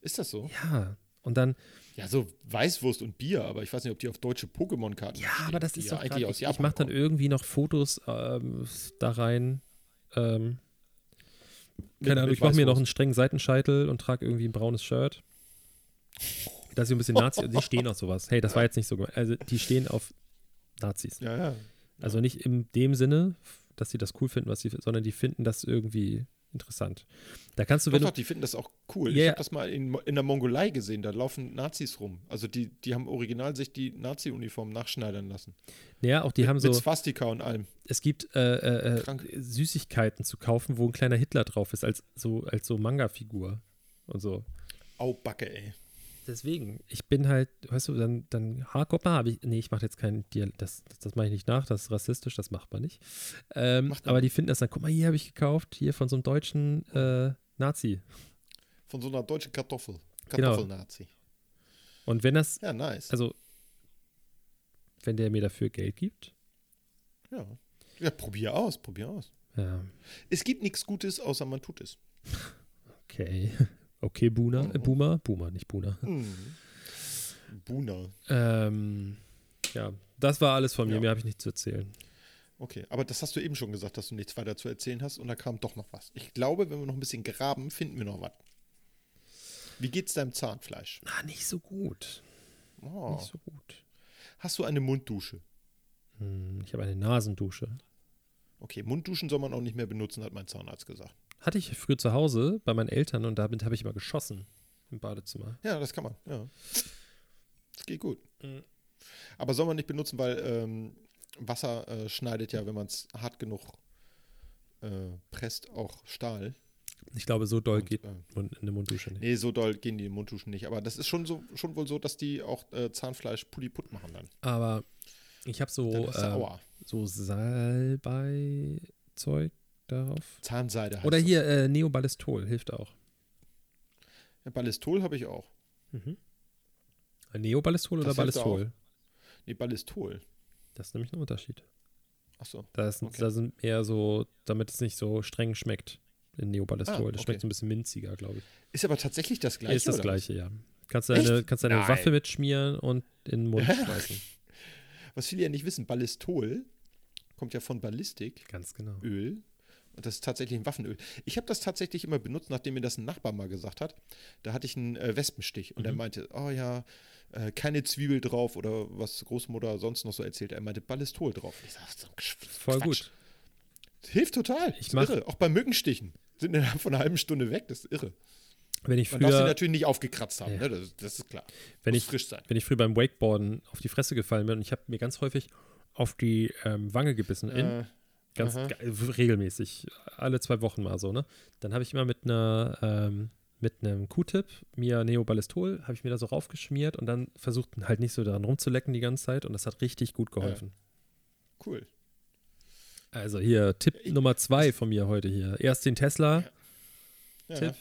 ist das so? Ja. Und dann, Ja, so Weißwurst und Bier, aber ich weiß nicht, ob die auf deutsche Pokémon-Karten ja, stehen, aber das ist ja doch eigentlich grad, aus ich, Japan ich mache dann irgendwie noch Fotos ähm, da rein. Ähm, keine Ahnung, ich mache mir noch einen strengen Seitenscheitel und trage irgendwie ein braunes Shirt. Dass ich ein bisschen Nazi, die stehen auf sowas. Hey, das war jetzt nicht so gemeint. Also, die stehen auf Nazis. Ja, ja. Also nicht in dem Sinne, dass sie das cool finden, was sie, sondern die finden das irgendwie interessant. Da kannst du, Doch, wenn doch, du. die finden das auch cool. Ja, ich habe das mal in, in der Mongolei gesehen, da laufen Nazis rum. Also die, die haben original sich die Nazi-Uniform nachschneidern lassen. Ja, auch die haben so. Mit Swastika und allem. Es gibt äh, äh, äh. Süßigkeiten zu kaufen, wo ein kleiner Hitler drauf ist, als so, als so Manga-Figur und so. Au, Backe, ey. Deswegen, ich bin halt, weißt du, dann, dann Haarkopper habe ich, nee, ich mache jetzt keinen Dialekt, das, das, das mache ich nicht nach, das ist rassistisch, das macht man nicht. Ähm, Macht aber die finden das dann, guck mal, hier habe ich gekauft, hier von so einem deutschen äh, Nazi. Von so einer deutschen Kartoffel. Genau. Kartoffelnazi. Und wenn das, Ja, nice. also, wenn der mir dafür Geld gibt, ja. ja, probier aus, probier aus. ja, Es gibt nichts Gutes, außer man tut es. okay. Okay, äh, Mhm. Boomer, Boomer, nicht Boomer. Mhm. Buna. Ähm, ja, das war alles von mir, Ja. mehr habe ich nicht zu erzählen. Okay, aber das hast du eben schon gesagt, dass du nichts weiter zu erzählen hast und da kam doch noch was. Ich glaube, wenn wir noch ein bisschen graben, finden wir noch was. Wie geht's deinem Zahnfleisch? Ah, nicht so gut. Oh. Nicht so gut. Hast du eine Munddusche? Hm, ich habe eine Nasendusche. Okay, Mundduschen soll man auch nicht mehr benutzen, hat mein Zahnarzt gesagt. Hatte ich früher zu Hause bei meinen Eltern und damit habe ich immer geschossen im Badezimmer. Ja, das kann man, ja. Das geht gut. Mhm. Aber soll man nicht benutzen, weil ähm, Wasser äh, schneidet ja, wenn man es hart genug äh, presst, auch Stahl. Ich glaube, so doll Und, geht äh, eine Munddusche nicht. Nee, so doll gehen die Mundduschen nicht. Aber das ist schon so schon wohl so, dass die auch äh, Zahnfleisch pulliput machen dann. Aber ich habe so, Aua. so Salbei-Zeug darauf. Zahnseide heißt Oder das. hier äh, Neoballistol, hilft auch. Ja, Ballistol habe ich auch. Neoballistol oder Das hilft Ballistol? Nee, Ballistol. Das ist nämlich ein Unterschied. Achso. Da, ist, Okay. da sind eher so, damit es nicht so streng schmeckt in Neoballistol. Ah, Das okay. schmeckt so ein bisschen minziger, glaube ich. Ist aber tatsächlich das gleiche. ist das oder gleiche, ja. Kannst du deine, kannst deine Nein. Waffe mitschmieren und in den Mund schmeißen. Was? was viele ja nicht wissen, Ballistol kommt ja von Ballistik. Ganz genau. Öl. Und das ist tatsächlich ein Waffenöl. Ich habe das tatsächlich immer benutzt, nachdem mir das ein Nachbar mal gesagt hat. Da hatte ich einen äh, Wespenstich und er meinte, oh ja, äh, keine Zwiebel drauf oder was Großmutter sonst noch so erzählt. Er meinte Ballistol drauf. Ich sag, so ein Quatsch. Voll gut. Hilft total. Ich Ich mach- irre. Auch bei Mückenstichen. Sind innerhalb von einer halben Stunde weg. Das ist irre. Wenn ich Man darf sie früher, natürlich nicht aufgekratzt haben. Ja. Ne? Das, das ist klar. wenn Muss ich, frisch sein. wenn ich früher beim Wakeboarden auf die Fresse gefallen bin und ich habe mir ganz häufig auf die ähm, Wange gebissen, in, Äh, ganz ge- regelmäßig, alle zwei Wochen mal so, ne? Dann habe ich immer mit einer ähm, mit einem Q-Tip mir Neoballistol, habe ich mir da so raufgeschmiert und dann versucht halt nicht so daran rumzulecken die ganze Zeit und das hat richtig gut geholfen. cool. Also hier Tipp Ich- Nummer zwei von mir heute hier. Erst den Tesla Ja. Tipp.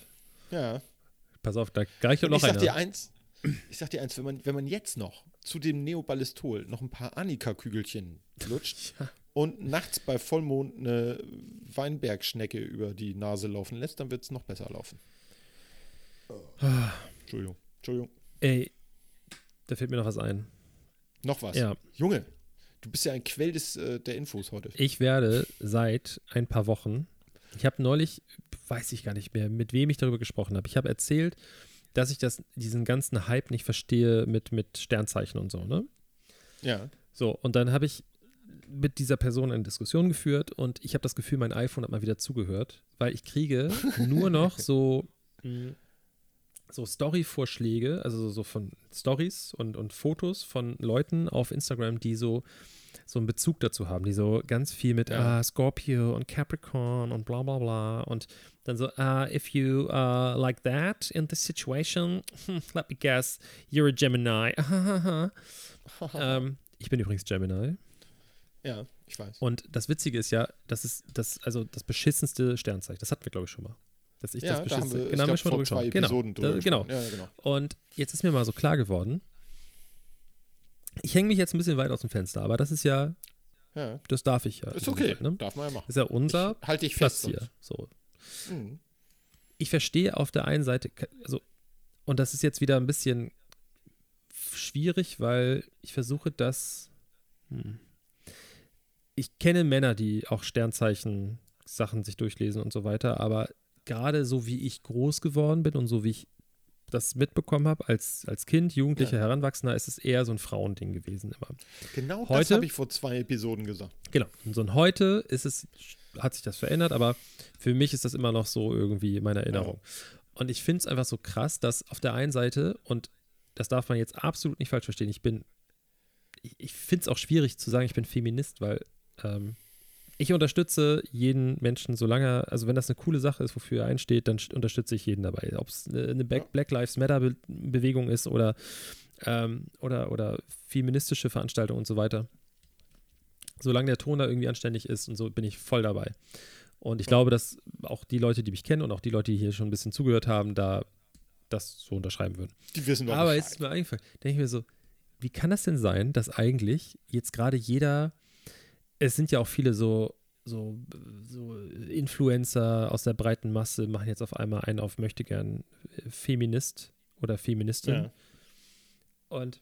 Ja. Pass auf, da gleich Und noch ich sag einer. dir eins, ich sag dir eins, wenn man, wenn man jetzt noch zu dem Neoballistol noch ein paar Annika-Kügelchen lutscht Ja. Und nachts bei Vollmond eine Weinbergschnecke über die Nase laufen lässt, dann wird es noch besser laufen. Entschuldigung. Entschuldigung. Ey, da fällt mir noch was ein. Noch was. Ja. Junge, du bist ja ein Quell des, äh, der Infos heute. Ich werde seit ein paar Wochen, ich habe neulich, weiß ich gar nicht mehr, mit wem ich darüber gesprochen habe. Ich habe erzählt, dass ich das, diesen ganzen Hype nicht verstehe mit, mit Sternzeichen und so, ne? Ja. So, und dann habe ich mit dieser Person eine Diskussion geführt und ich habe das Gefühl, mein iPhone hat mal wieder zugehört, weil ich kriege nur noch so, mh, so Story-Vorschläge, also so, von Stories und, und Fotos von Leuten auf Instagram, die so, so einen Bezug dazu haben, die so ganz viel mit Ja. ah, Scorpio und Capricorn und bla bla bla und dann so, ah, if you uh, like that in this situation, let me guess, you're a Gemini. ähm, ich bin übrigens Gemini. Ja, ich weiß. Und das Witzige ist ja, das ist das, also das beschissenste Sternzeichen. Das hatten wir, glaube ich, schon mal. Dass ich ja, das da haben wir, genau, ich glaub, vor zwei. Genau. Episoden drüber genau. Ja, genau. Und jetzt ist mir mal so klar geworden, ich hänge mich jetzt ein bisschen weit aus dem Fenster, aber das ist ja, Ja. das darf ich ja. Ist okay. Fall, ne? Darf man ja machen. Ist ja unser Halte ich Platz fest. hier. So. Mhm. ich verstehe auf der einen Seite, also, und das ist jetzt wieder ein bisschen schwierig, weil ich versuche das. Hm. Ich kenne Männer, die auch Sternzeichen-Sachen sich durchlesen und so weiter, aber gerade so wie ich groß geworden bin und so wie ich das mitbekommen habe als, als Kind, Jugendlicher, Ja. Heranwachsender, ist es eher so ein Frauending gewesen immer. Genau das Heute- habe ich vor zwei Episoden gesagt. Genau. Und so ein heute ist es hat sich das verändert, aber für mich ist das immer noch so irgendwie meine Erinnerung. Und ich finde es einfach so krass, dass auf der einen Seite, und das darf man jetzt absolut nicht falsch verstehen, ich bin, ich, ich finde es auch schwierig zu sagen, ich bin Feminist, weil ähm, ich unterstütze jeden Menschen, solange, also wenn das eine coole Sache ist, wofür er einsteht, dann unterstütze ich jeden dabei. Ob es eine Black Lives Matter Bewegung ist oder, ähm, oder, oder feministische Veranstaltungen und so weiter. Solange der Ton da irgendwie anständig ist und so, bin ich voll dabei. Und ich glaube, dass auch die Leute, die mich kennen und auch die Leute, die hier schon ein bisschen zugehört haben, da das so unterschreiben würden. Die wissen doch Aber jetzt ist mir eingefallen, denke ich mir so, wie kann das denn sein, dass eigentlich jetzt gerade jeder, es sind ja auch viele so, so, so Influencer aus der breiten Masse, machen jetzt auf einmal einen auf möchte gern Feminist oder Feministin. Ja. Und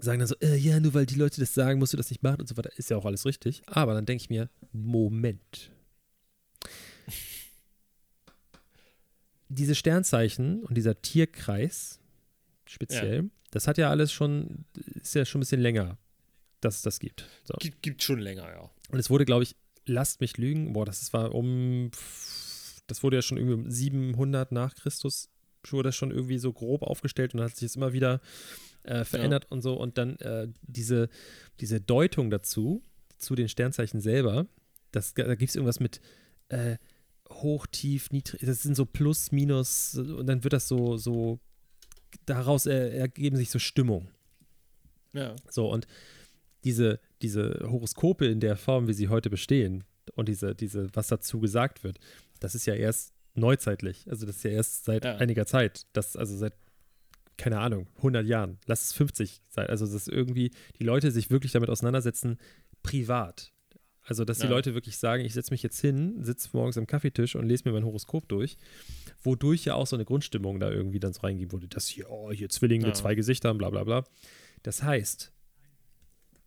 sagen dann so, äh, ja, nur weil die Leute das sagen, musst du das nicht machen und so weiter. Ist ja auch alles richtig. Aber dann denke ich mir, Moment. Diese Sternzeichen und dieser Tierkreis speziell, ja. das hat ja alles schon, ist ja schon ein bisschen länger, dass es das gibt. So. Gibt, gibt schon länger, ja. Und es wurde, glaube ich, lasst mich lügen, boah, das war um, das wurde ja schon irgendwie um 700 nach Christus, wurde das schon irgendwie so grob aufgestellt und hat sich es immer wieder äh, verändert ja. und so. Und dann äh, diese, diese Deutung dazu, zu den Sternzeichen selber, das, da gibt es irgendwas mit äh, hoch, tief, niedrig, das sind so Plus, Minus und dann wird das so, so daraus ergeben sich so Stimmung. Ja. So, und diese, diese Horoskope in der Form, wie sie heute bestehen und diese, diese, was dazu gesagt wird, das ist ja erst neuzeitlich. Also das ist ja erst seit ja. einiger Zeit. Das, also seit keine Ahnung, 100 Jahren, lass es 50 sein. Also, dass irgendwie die Leute sich wirklich damit auseinandersetzen, privat. Also, dass ja. die Leute wirklich sagen, ich setze mich jetzt hin, sitze morgens am Kaffeetisch und lese mir mein Horoskop durch, wodurch ja auch so eine Grundstimmung da irgendwie dann so reingeben wurde. Das hier, oh, hier Zwillinge ja. zwei Gesichtern, bla bla bla. Das heißt,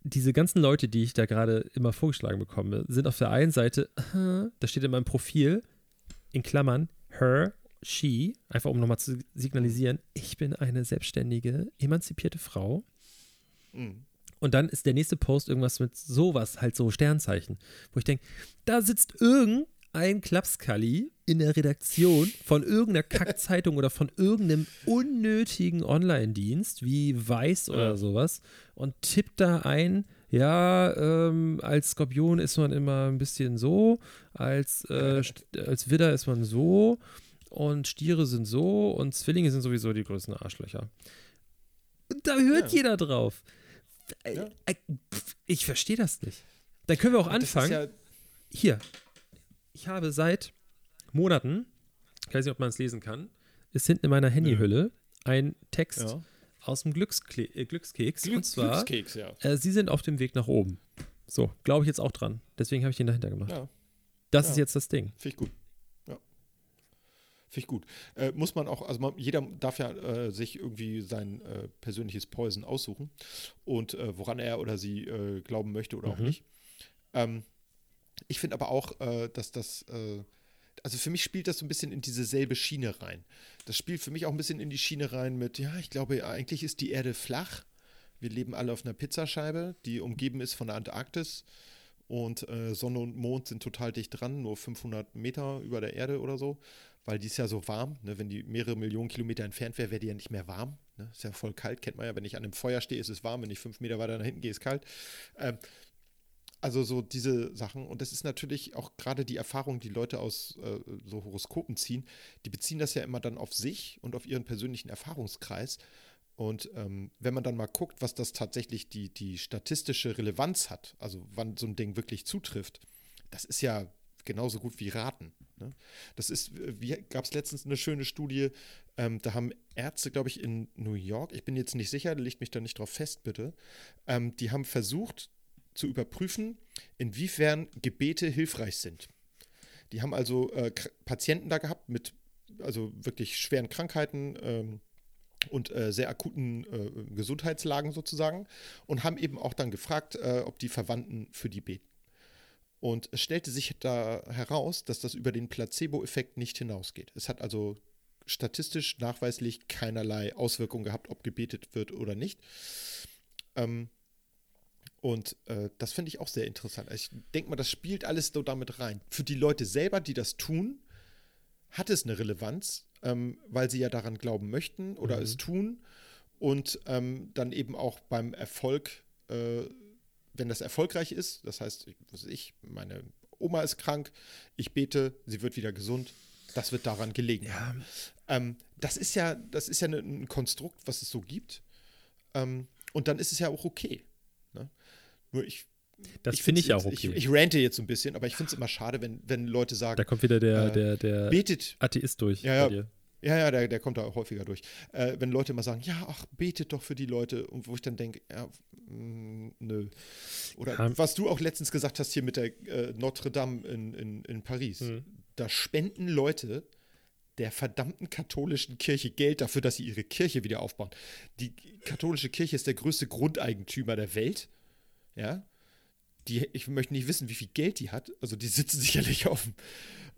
diese ganzen Leute, die ich da gerade immer vorgeschlagen bekomme, sind auf der einen Seite, da steht in meinem Profil, in Klammern, her she, einfach um nochmal zu signalisieren, ich bin eine selbstständige, emanzipierte Frau. Mhm. Und dann ist der nächste Post irgendwas mit sowas, halt so Sternzeichen, wo ich denke, da sitzt irgendein Klapskalli in der Redaktion von irgendeiner Kackzeitung oder von irgendeinem unnötigen Online-Dienst wie Weiß oder ja. sowas und tippt da ein, ja, ähm, als Skorpion ist man immer ein bisschen so, als, äh, als Widder ist man so und Stiere sind so und Zwillinge sind sowieso die größten Arschlöcher. Und da hört ja. jeder drauf. Äh, ja. Äh, ich verstehe das nicht. Da können wir auch anfangen. Ja Hier. Ich habe seit Monaten, ich weiß nicht, ob man es lesen kann, ist hinten in meiner Handyhülle ein Text ja. aus dem Glückskle äh, Glückskeks. Glück, und zwar, Glückskeks, ja. äh, Sie sind auf dem Weg nach oben. So, glaube ich jetzt auch dran. Deswegen habe ich ihn dahinter gemacht. Ja. Das ist jetzt das Ding. Finde ich gut. Finde ich gut. Äh, muss man auch, also man, jeder darf ja äh, sich irgendwie sein äh, persönliches Poison aussuchen und äh, woran er oder sie äh, glauben möchte oder mhm. auch nicht. Ähm, ich finde aber auch, äh, dass das, also für mich spielt das so ein bisschen in diese selbe Schiene rein. Das spielt für mich auch ein bisschen in die Schiene rein mit, ja, ich glaube, eigentlich ist die Erde flach. Wir leben alle auf einer Pizzascheibe, die umgeben ist von der Antarktis und Sonne und Mond sind total dicht dran, nur 500 Meter über der Erde oder so weil die ist ja so warm. Ne? Wenn die mehrere Millionen Kilometer entfernt wäre, wäre die ja nicht mehr warm. Ne? Ist ja voll kalt, kennt man ja. Wenn ich an einem Feuer stehe, ist es warm. Wenn ich fünf Meter weiter nach hinten gehe, ist es kalt. Ähm, also so diese Sachen. Und das ist natürlich auch gerade die Erfahrung, die Leute aus äh, so Horoskopen ziehen. Die beziehen das ja immer dann auf sich und auf ihren persönlichen Erfahrungskreis. Und ähm, wenn man dann mal guckt, was das tatsächlich die, die statistische Relevanz hat, also wann so ein Ding wirklich zutrifft, das ist ja genauso gut wie Raten. Ne? Das ist, wie gab es letztens eine schöne Studie, ähm, da haben Ärzte, glaube ich, in New York, ich bin jetzt nicht sicher, legt mich da nicht drauf fest, bitte, ähm, die haben versucht zu überprüfen, inwiefern Gebete hilfreich sind. Die haben also äh, Patienten da gehabt mit also wirklich schweren Krankheiten ähm, und äh, sehr akuten äh, Gesundheitslagen sozusagen und haben eben auch dann gefragt, äh, ob die Verwandten für die beten. Und es stellte sich da heraus, dass das über den Placebo-Effekt nicht hinausgeht. Es hat also statistisch nachweislich keinerlei Auswirkungen gehabt, ob gebetet wird oder nicht. Ähm, Und äh, das finde ich auch sehr interessant. Also ich denke mal, das spielt alles so damit rein. Für die Leute selber, die das tun, hat es eine Relevanz, ähm, weil sie ja daran glauben möchten oder Mhm. es tun. Und ähm, dann eben auch beim Erfolg, äh, wenn das erfolgreich ist, das heißt, ich- ich, meine Oma ist krank, ich bete, sie wird wieder gesund, das wird daran gelegen. haben. Ähm, das ist ja, das ist ja ne- ein Konstrukt, was es so gibt. Ähm, und dann ist es ja auch okay. Nur ich. Das finde ich auch okay. Ich, ich rante jetzt so ein bisschen, aber ich finde es immer schade, wenn, wenn Leute sagen, da kommt wieder der, äh, der, der betet. Atheist durch Ja, ja. Ja, ja, der, der kommt da häufiger durch. Äh, wenn Leute mal sagen, ja, ach, betet doch für die Leute. Und wo ich dann denke, ja, mh, nö. Oder Ja. was du auch letztens gesagt hast hier mit der äh, Notre Dame in, in, in Paris. Mhm. Da spenden Leute der verdammten katholischen Kirche Geld dafür, dass sie ihre Kirche wieder aufbauen. Die katholische Kirche ist der größte Grundeigentümer der Welt. Ja. Die, ich möchte nicht wissen, wie viel Geld die hat. Also die sitzen sicherlich auf dem,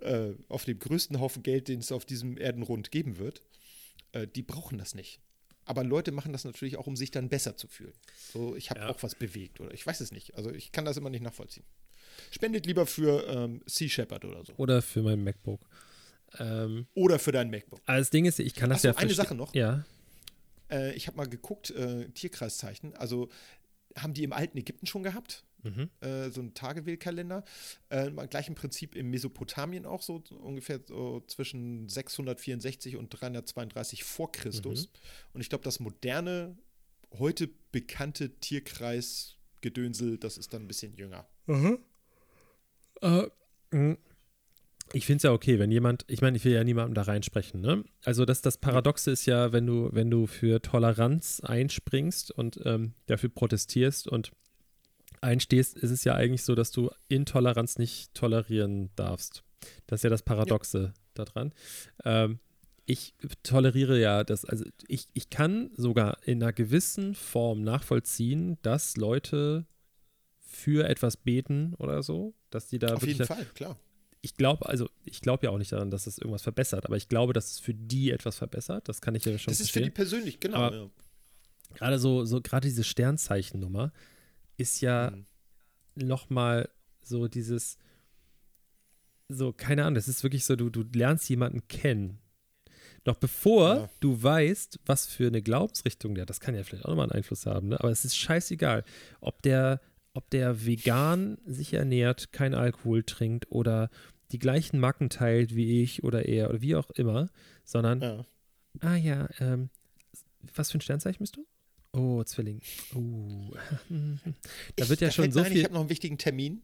äh, auf dem größten Haufen Geld, den es auf diesem Erdenrund geben wird. Äh, die brauchen das nicht. Aber Leute machen das natürlich auch, um sich dann besser zu fühlen. So, ich habe Ja. auch was bewegt oder ich weiß es nicht. Also ich kann das immer nicht nachvollziehen. Spendet lieber für ähm, Sea Shepherd oder so. Oder für mein MacBook. Ähm, Oder für dein MacBook. das Ding ist, ich kann das Ach so, ja eine Sache noch. Ja. Äh, ich habe mal geguckt, äh, Tierkreiszeichen. Also haben die im alten Ägypten schon gehabt? Mhm. äh, so ein Tagewählkalender. Äh, im gleichen Prinzip in Mesopotamien auch so ungefähr so zwischen 664 und 332 vor Christus. Mhm. Und ich glaube, das moderne, heute bekannte Tierkreisgedönsel, das ist dann ein bisschen jünger. Äh, mh. Ich finde es ja okay, wenn jemand, ich meine, ich will ja niemandem da reinsprechen, ne? Also das, das Paradoxe ist ja, wenn du, wenn du für Toleranz einspringst und ähm, dafür protestierst und einstehst, ist es ja eigentlich so, dass du Intoleranz nicht tolerieren darfst. Das ist ja das Paradoxe daran. Ähm, ich toleriere ja das, also ich, ich kann sogar in einer gewissen Form nachvollziehen, dass Leute für etwas beten oder so, dass die da Auf jeden Fall, klar. Ich glaube, also ich glaube ja auch nicht daran, dass es irgendwas verbessert, aber ich glaube, dass es für die etwas verbessert. Das kann ich ja schon Das ist für die persönlich, genau. Ja. Gerade so, so gerade diese Sternzeichennummer ist ja Mhm. nochmal so dieses, so, keine Ahnung, das ist wirklich so, du, du lernst jemanden kennen. Noch bevor Ja. du weißt, was für eine Glaubensrichtung der, das kann ja vielleicht auch nochmal einen Einfluss haben, ne? aber es ist scheißegal, ob der, ob der vegan sich ernährt, kein Alkohol trinkt oder die gleichen Macken teilt wie ich oder er oder wie auch immer, sondern, Ja. ah ja, ähm, was für ein Sternzeichen bist du? Oh, Zwilling. Oh. da wird ja Ich- schon so mir ein, viel. Ich habe noch einen wichtigen Termin.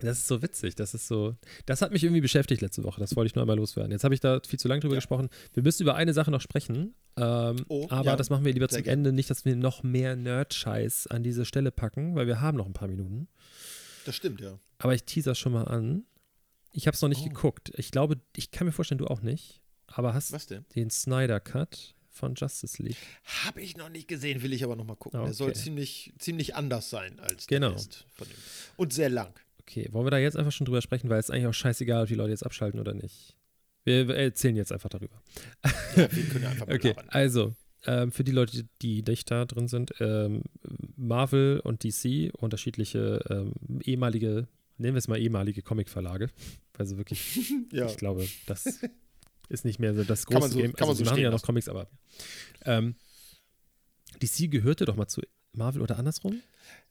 Das ist so witzig. Das ist so. Das hat mich irgendwie beschäftigt letzte Woche. Das wollte ich nur einmal loswerden. Jetzt habe ich da viel zu lange drüber Ja. gesprochen. Wir müssen über eine Sache noch sprechen. Ähm, Oh, aber ja. das machen wir lieber Sehr zum. Ende. Nicht, dass wir noch mehr Nerd-Scheiß an diese Stelle packen, weil wir haben noch ein paar Minuten. Das stimmt, ja. Aber ich teaser schon mal an. Ich habe es noch nicht Oh. geguckt. Ich glaube, ich kann mir vorstellen, du auch nicht. Aber hast den Snyder Cut von Justice League. Habe ich noch nicht gesehen, will ich aber noch mal gucken. Ah, Der soll okay. ziemlich, ziemlich anders sein als Genau. der Rest von dem. Und sehr lang. Okay, wollen wir da jetzt einfach schon drüber sprechen, weil es ist eigentlich auch scheißegal, ob die Leute jetzt abschalten oder nicht. Wir erzählen jetzt einfach darüber. Ja, wir können einfach mal Okay, labern. also ähm, für die Leute, die nicht da drin sind, ähm, Marvel und DC, unterschiedliche ähm, ehemalige, nennen wir es mal ehemalige Comicverlage. Also wirklich, Ja. ich glaube, das ist nicht mehr so das Kann man große so- Game. kann man also, so sie machen ja noch. Comics, aber ähm, DC gehörte doch mal zu Marvel oder andersrum?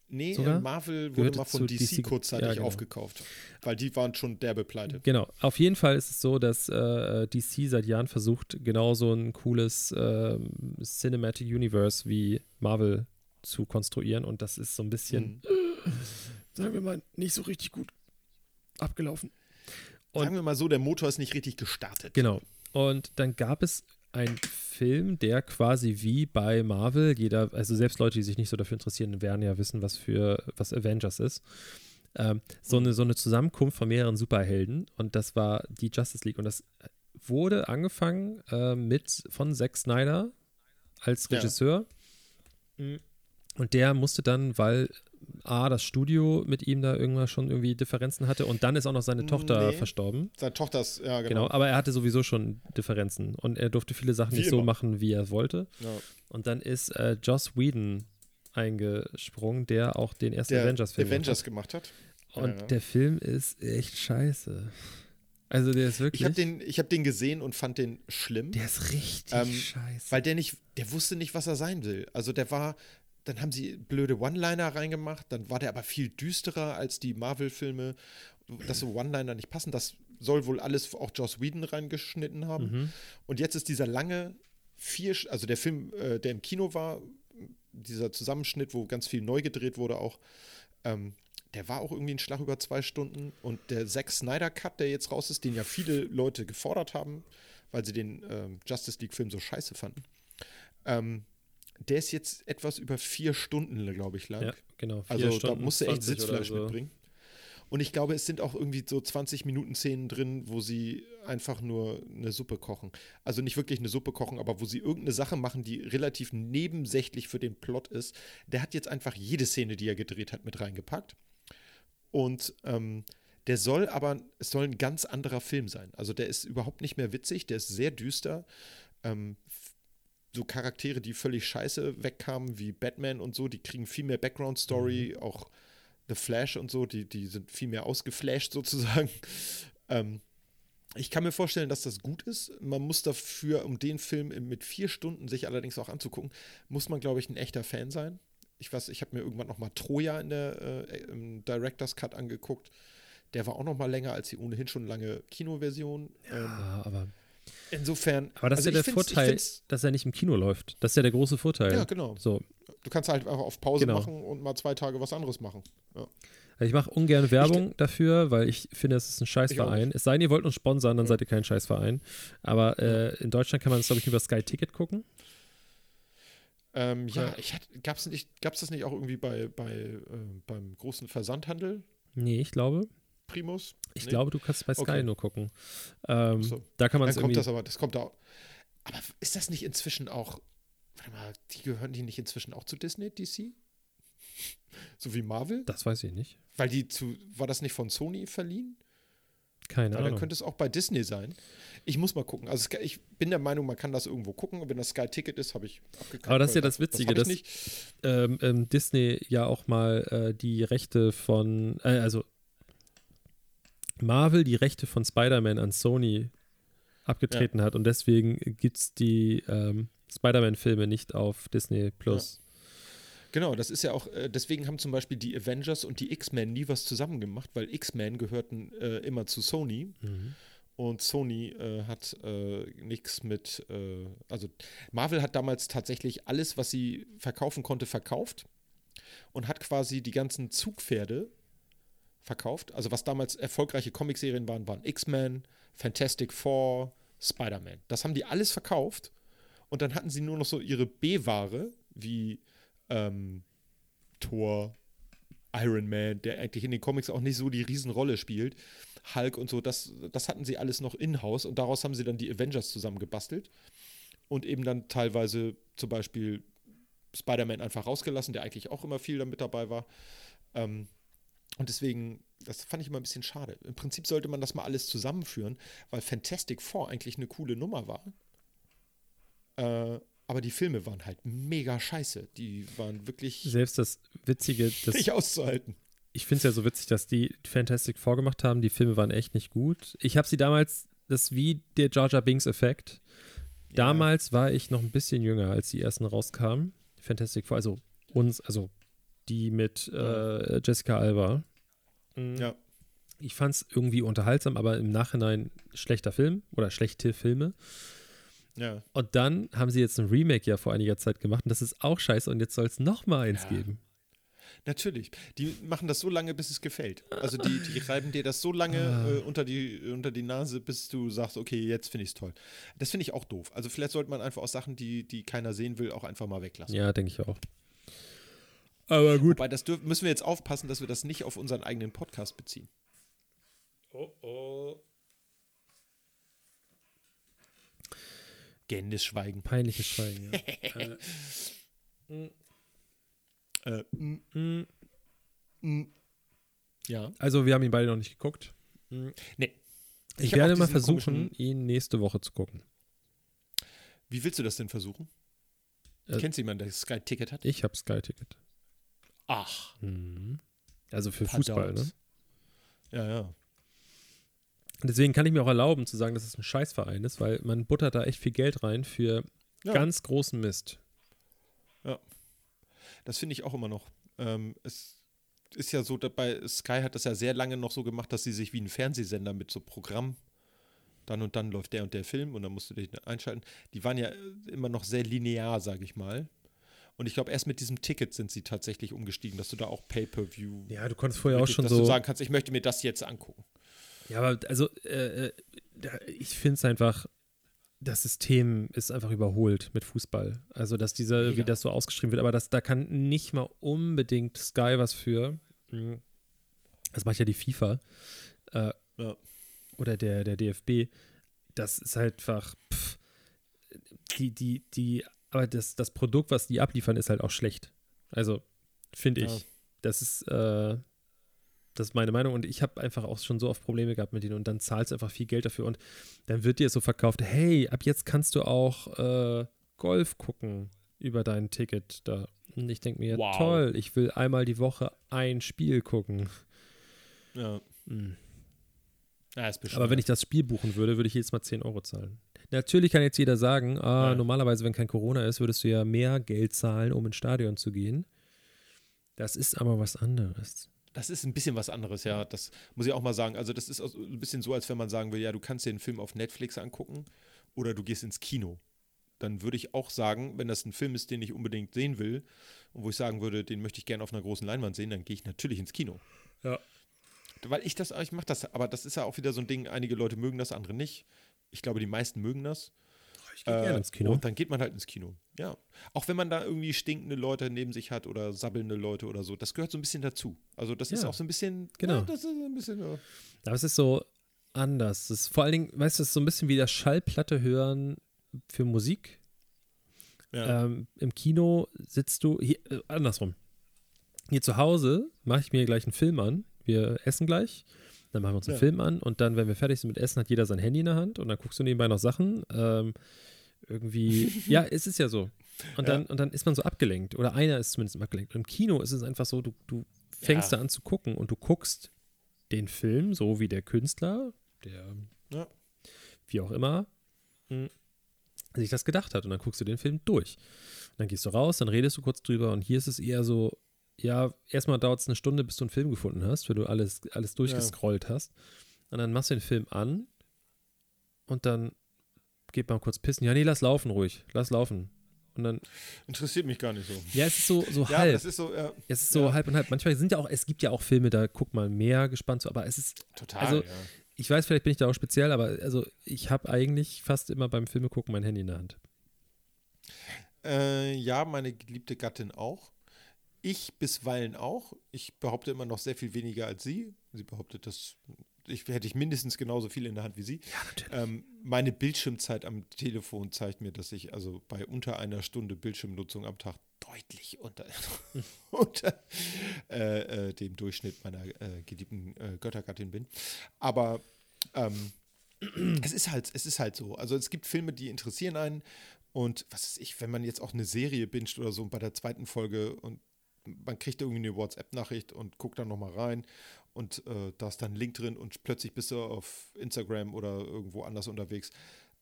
Nee, Sogar? äh, Marvel wurde Gehörte mal von DC, DC kurzzeitig ja, genau. aufgekauft. Weil die waren schon derbe pleite. Genau. Auf jeden Fall ist es so, dass äh, DC seit Jahren versucht, genau so ein cooles ähm, Cinematic Universe wie Marvel zu konstruieren. Und das ist so ein bisschen, Mhm. sagen wir mal, nicht so richtig gut abgelaufen. Und- Sagen wir mal so, der Motor ist nicht richtig gestartet. Genau. Und dann gab es einen Film, der quasi wie bei Marvel, jeder, also selbst Leute, die sich nicht so dafür interessieren, werden ja wissen, was für was Avengers ist. Ähm, so, eine, so eine Zusammenkunft von mehreren Superhelden und das war die Justice League und das wurde angefangen äh, mit von Zack Snyder als Ja. Regisseur und der musste dann, weil A, das Studio mit ihm da irgendwann schon irgendwie Differenzen hatte und dann ist auch noch seine Tochter Nee. verstorben. Seine Tochter ist, ja, Genau. genau. aber er hatte sowieso schon Differenzen und er durfte viele Sachen Wie nicht so immer. machen, wie er wollte. Ja. Und dann ist äh, Joss Whedon eingesprungen, der auch den ersten Avengers-Film Avengers gemacht hat. Und Ja. der Film ist echt scheiße. Also der ist wirklich. Ich habe den, ich hab den gesehen und fand den schlimm. der ist richtig Ähm, scheiße. Weil der nicht, der wusste nicht, was er sein will. Also der war, dann haben sie blöde One-Liner reingemacht, dann war der aber viel düsterer als die Marvel-Filme, dass so One-Liner nicht passen. Das soll wohl alles auch Joss Whedon reingeschnitten haben. Mhm. Und jetzt ist dieser lange vier, also der Film, äh, der im Kino war, dieser Zusammenschnitt, wo ganz viel neu gedreht wurde, auch, ähm, der war auch irgendwie ein Schlag über zwei Stunden. Und der Zack Snyder Cut, der jetzt raus ist, den ja viele Leute gefordert haben, weil sie den ähm, Justice League-Film so scheiße fanden, ähm, der ist jetzt etwas über vier Stunden, glaube ich, lang. ja, genau. Also da Stunden musst du echt 20 oder Sitzfleisch so. mitbringen. Und ich glaube, es sind auch irgendwie so 20 Minuten Szenen drin, wo sie einfach nur eine Suppe kochen. Also nicht wirklich eine Suppe kochen, aber wo sie irgendeine Sache machen, die relativ nebensächlich für den Plot ist. Der hat jetzt einfach jede Szene, die er gedreht hat, mit reingepackt. Und ähm, der soll aber, es soll ein ganz anderer Film sein. Also der ist überhaupt nicht mehr witzig, der ist sehr düster. Ähm, so Charaktere, die völlig scheiße wegkamen, wie Batman und so, die kriegen viel mehr Background-Story, auch The Flash und so, die, die sind viel mehr ausgeflasht sozusagen. Ähm, ich kann mir vorstellen, dass das gut ist. Man muss dafür, um den Film mit vier Stunden sich allerdings auch anzugucken, muss man, glaube ich, ein echter Fan sein. Ich weiß, ich habe mir irgendwann noch mal Troja in der äh, im Director's Cut angeguckt. Der war auch noch mal länger als die ohnehin schon lange Kinoversion. Ähm, Ja, aber, insofern. aber das also ist ja ich der ich Vorteil, dass er nicht im Kino läuft. Das ist ja der große Vorteil. Ja, genau. So, Du kannst halt einfach auf Pause Genau. machen und mal zwei Tage was anderes machen. Ja. ich mache ungern Werbung dafür, weil ich finde, es ist ein Scheißverein. Es sei denn, ihr wollt uns sponsern, dann Ja. seid ihr kein Scheißverein. Aber äh, in Deutschland kann man es, glaube ich, über Sky Ticket gucken. Ähm, ja, Ja. ich hatte, gab's nicht, gab's das nicht auch irgendwie bei, bei äh, beim großen Versandhandel Nee, ich glaube. Primus? Ich Nee? glaube, du kannst bei Sky Okay. nur gucken. Ähm, so. Da kann man Dann es kommt irgendwie. das aber, das kommt da. Aber ist das nicht inzwischen auch, warte mal, die gehören die nicht inzwischen auch zu Disney, DC? So wie Marvel? Das weiß ich nicht. Weil die zu, war das nicht von Sony verliehen? Keine Weil dann Ahnung. könnte es auch bei Disney sein. Ich muss mal gucken. Also Sky- ich bin der Meinung, man kann das irgendwo gucken. Und wenn das Sky-Ticket ist, habe ich abgekauft. Aber das ist ja das Witzige, ich dass- nicht. ähm, ähm, Disney ja auch mal äh, die Rechte von, äh, also Marvel die Rechte von Spider-Man an Sony abgetreten hat und deswegen gibt es die ähm, Spider-Man-Filme nicht auf Disney Plus. Genau, das ist ja auch, äh, deswegen haben zum Beispiel die Avengers und die X-Men nie was zusammen gemacht, weil X-Men gehörten äh, immer zu Sony. Und Sony äh, hat äh, nichts mit, äh, also Marvel hat damals tatsächlich alles, was sie verkaufen konnte, verkauft und hat quasi die ganzen Zugpferde verkauft. Also was damals erfolgreiche Comicserien waren, waren X-Men, Fantastic Four, Spider-Man. Das haben die alles verkauft und dann hatten sie nur noch so ihre B-Ware, wie ähm, Thor, Iron Man, der eigentlich in den Comics auch nicht so die Riesenrolle spielt, Hulk und so, das, das hatten sie alles noch in-house und daraus haben sie dann die Avengers zusammengebastelt und eben dann teilweise zum Beispiel Spider-Man einfach rausgelassen, der eigentlich auch immer viel damit dabei war. Ähm, und deswegen, das fand ich immer ein bisschen schade. Im Prinzip sollte man das mal alles zusammenführen, weil Fantastic Four eigentlich eine coole Nummer war. Äh, aber die Filme waren halt mega scheiße. Die waren wirklich Selbst das Witzige, das, nicht auszuhalten. ich finde es ja so witzig, dass die Fantastic vorgemacht haben. Die Filme waren echt nicht gut. Ich habe sie damals, das ist wie der Jar Jar Binks-Effekt. Damals war ich noch ein bisschen jünger, als die ersten rauskamen. Fantastic Four, also uns, also die mit äh, Jessica Alba. Mhm. Ja. Ich fand es irgendwie unterhaltsam, aber im Nachhinein schlechter Film oder schlechte Filme. Ja. Und dann haben sie jetzt ein Remake ja vor einiger Zeit gemacht und das ist auch scheiße und jetzt soll es nochmal eins Ja. geben. Natürlich. Die machen das so lange, bis es gefällt. Also die, die reiben dir das so lange Ah. äh, unter, die, unter die Nase, bis du sagst, okay, jetzt finde ich es toll. Das finde ich auch doof. Also vielleicht sollte man einfach auch Sachen, die, die keiner sehen will, auch einfach mal weglassen. Ja, denke ich auch. Aber gut. Wobei, das dürf, müssen wir jetzt aufpassen, dass wir das nicht auf unseren eigenen Podcast beziehen. Oh, oh. Gähnendes Schweigen. Peinliches Schweigen, ja. Äh, mm, Mm, mm. Ja. Also, wir haben ihn beide noch nicht geguckt. Nee. Ich, hab werde mal versuchen, ihn nächste Woche zu gucken. Wie willst du das denn versuchen? Äh, Kennst du jemanden, der Sky-Ticket hat? Ich habe Sky-Ticket. Ach, Mhm. Also für Fußball, ne? Ja, ja. Deswegen kann ich mir auch erlauben zu sagen, dass es ein Scheißverein ist, weil man buttert da echt viel Geld rein für Ja. ganz großen Mist. Das finde ich auch immer noch. Ähm, es ist ja so, bei Sky hat das ja sehr lange noch so gemacht, dass sie sich wie ein Fernsehsender mit so Programm, dann und dann läuft der und der Film und dann musst du dich einschalten. Die waren ja immer noch sehr linear, sage ich mal. Und ich glaube, erst mit diesem Ticket sind sie tatsächlich umgestiegen, dass du da auch Pay-Per-View, Ja, du konntest vorher auch schon dass so. du sagen kannst, ich möchte mir das jetzt angucken. Ja, aber also, äh, äh, ich finde es einfach, das System ist einfach überholt mit Fußball. Also, dass dieser, Mega. wie das so ausgeschrieben wird, aber das, da kann nicht mal unbedingt Sky was für. Mhm. Das macht ja die FIFA. Äh, Ja. Oder der, der DFB. Das ist halt einfach, pff, die, die, die, aber das, das Produkt, was die abliefern, ist halt auch schlecht. Also, finde ich. Ja. Das ist, äh, das ist meine Meinung und ich habe einfach auch schon so oft Probleme gehabt mit denen und dann zahlst du einfach viel Geld dafür und dann wird dir so verkauft, hey, ab jetzt kannst du auch äh, Golf gucken über dein Ticket da. Und ich denke mir, Wow. toll, ich will einmal die Woche ein Spiel gucken. Ja, Hm. ja ist Aber wenn ich das Spiel buchen würde, würde ich jedes Mal 10 Euro zahlen. Natürlich kann jetzt jeder sagen, ah, Ja. normalerweise, wenn kein Corona ist, würdest du ja mehr Geld zahlen, um ins Stadion zu gehen. Das ist aber was anderes. Das ist ein bisschen was anderes, ja. Das muss ich auch mal sagen. Also, das ist ein bisschen so, als wenn man sagen will, ja, du kannst dir einen Film auf Netflix angucken oder du gehst ins Kino. Dann würde ich auch sagen, wenn das ein Film ist, den ich unbedingt sehen will und wo ich sagen würde, den möchte ich gerne auf einer großen Leinwand sehen, dann gehe ich natürlich ins Kino. Ja. Weil ich das, ich mache das, aber das ist ja auch wieder so ein Ding, einige Leute mögen das, andere nicht. Ich glaube, die meisten mögen das. Ich gehe gerne ins Kino. Und dann geht man halt ins Kino. Ja. Auch wenn man da irgendwie stinkende Leute neben sich hat oder sabbelnde Leute oder so. Das gehört so ein bisschen dazu. Also das ist Ja. auch so ein bisschen. Genau. Ja, das ist ein bisschen. Ja. Aber es ist so anders. Es ist vor allen Dingen, weißt du, es ist so ein bisschen wie das Schallplatte hören für Musik. Ja. Ähm, Im Kino sitzt du, hier, äh, andersrum. Hier zu Hause mache ich mir gleich einen Film an. Wir essen gleich. Dann machen wir uns einen Ja. Film an und dann, wenn wir fertig sind mit Essen, hat jeder sein Handy in der Hand und dann guckst du nebenbei noch Sachen. Ähm, irgendwie, ja, es ist ja so. Und, Ja. dann, und dann ist man so abgelenkt. Oder einer ist zumindest abgelenkt. Und Im Kino ist es einfach so, du, du fängst Ja. da an zu gucken und du guckst den Film, so wie der Künstler, der Ja. wie auch immer, mh, sich das gedacht hat. Und dann guckst du den Film durch. Und dann gehst du raus, dann redest du kurz drüber. Und hier ist es eher so, ja, erstmal dauert es eine Stunde, bis du einen Film gefunden hast, weil du alles, alles durchgescrollt hast. Und dann machst du den Film an und dann geht man kurz pissen. Ja, nee, lass laufen ruhig. Lass laufen. Und dann, Interessiert mich gar nicht so. ja, es ist so, so Ja, halb. das ist so, ja, es ist so ja. halb und halb. Manchmal sind ja auch, es gibt ja auch Filme, da guckt man mehr gespannt zu, aber es ist total. Also- ja. ich weiß, vielleicht bin ich da auch speziell, aber also ich habe eigentlich fast immer beim Filme gucken mein Handy in der Hand. Äh, ja, meine geliebte Gattin auch. Ich bisweilen auch. Ich behaupte immer noch sehr viel weniger als sie. Sie behauptet, dass ich hätte ich mindestens genauso viel in der Hand wie sie. Ja. Ähm, meine Bildschirmzeit am Telefon zeigt mir, dass ich also bei unter einer Stunde Bildschirmnutzung am Tag deutlich unter, unter äh, äh, dem Durchschnitt meiner äh, geliebten äh, Göttergattin bin. Aber ähm, es ist halt, es ist halt so. Also es gibt Filme, die interessieren einen. Und was weiß ich, wenn man jetzt auch eine Serie binscht oder so und bei der zweiten Folge und man kriegt irgendwie eine WhatsApp-Nachricht und guckt dann nochmal rein und äh, da ist dann ein Link drin und plötzlich bist du auf Instagram oder irgendwo anders unterwegs.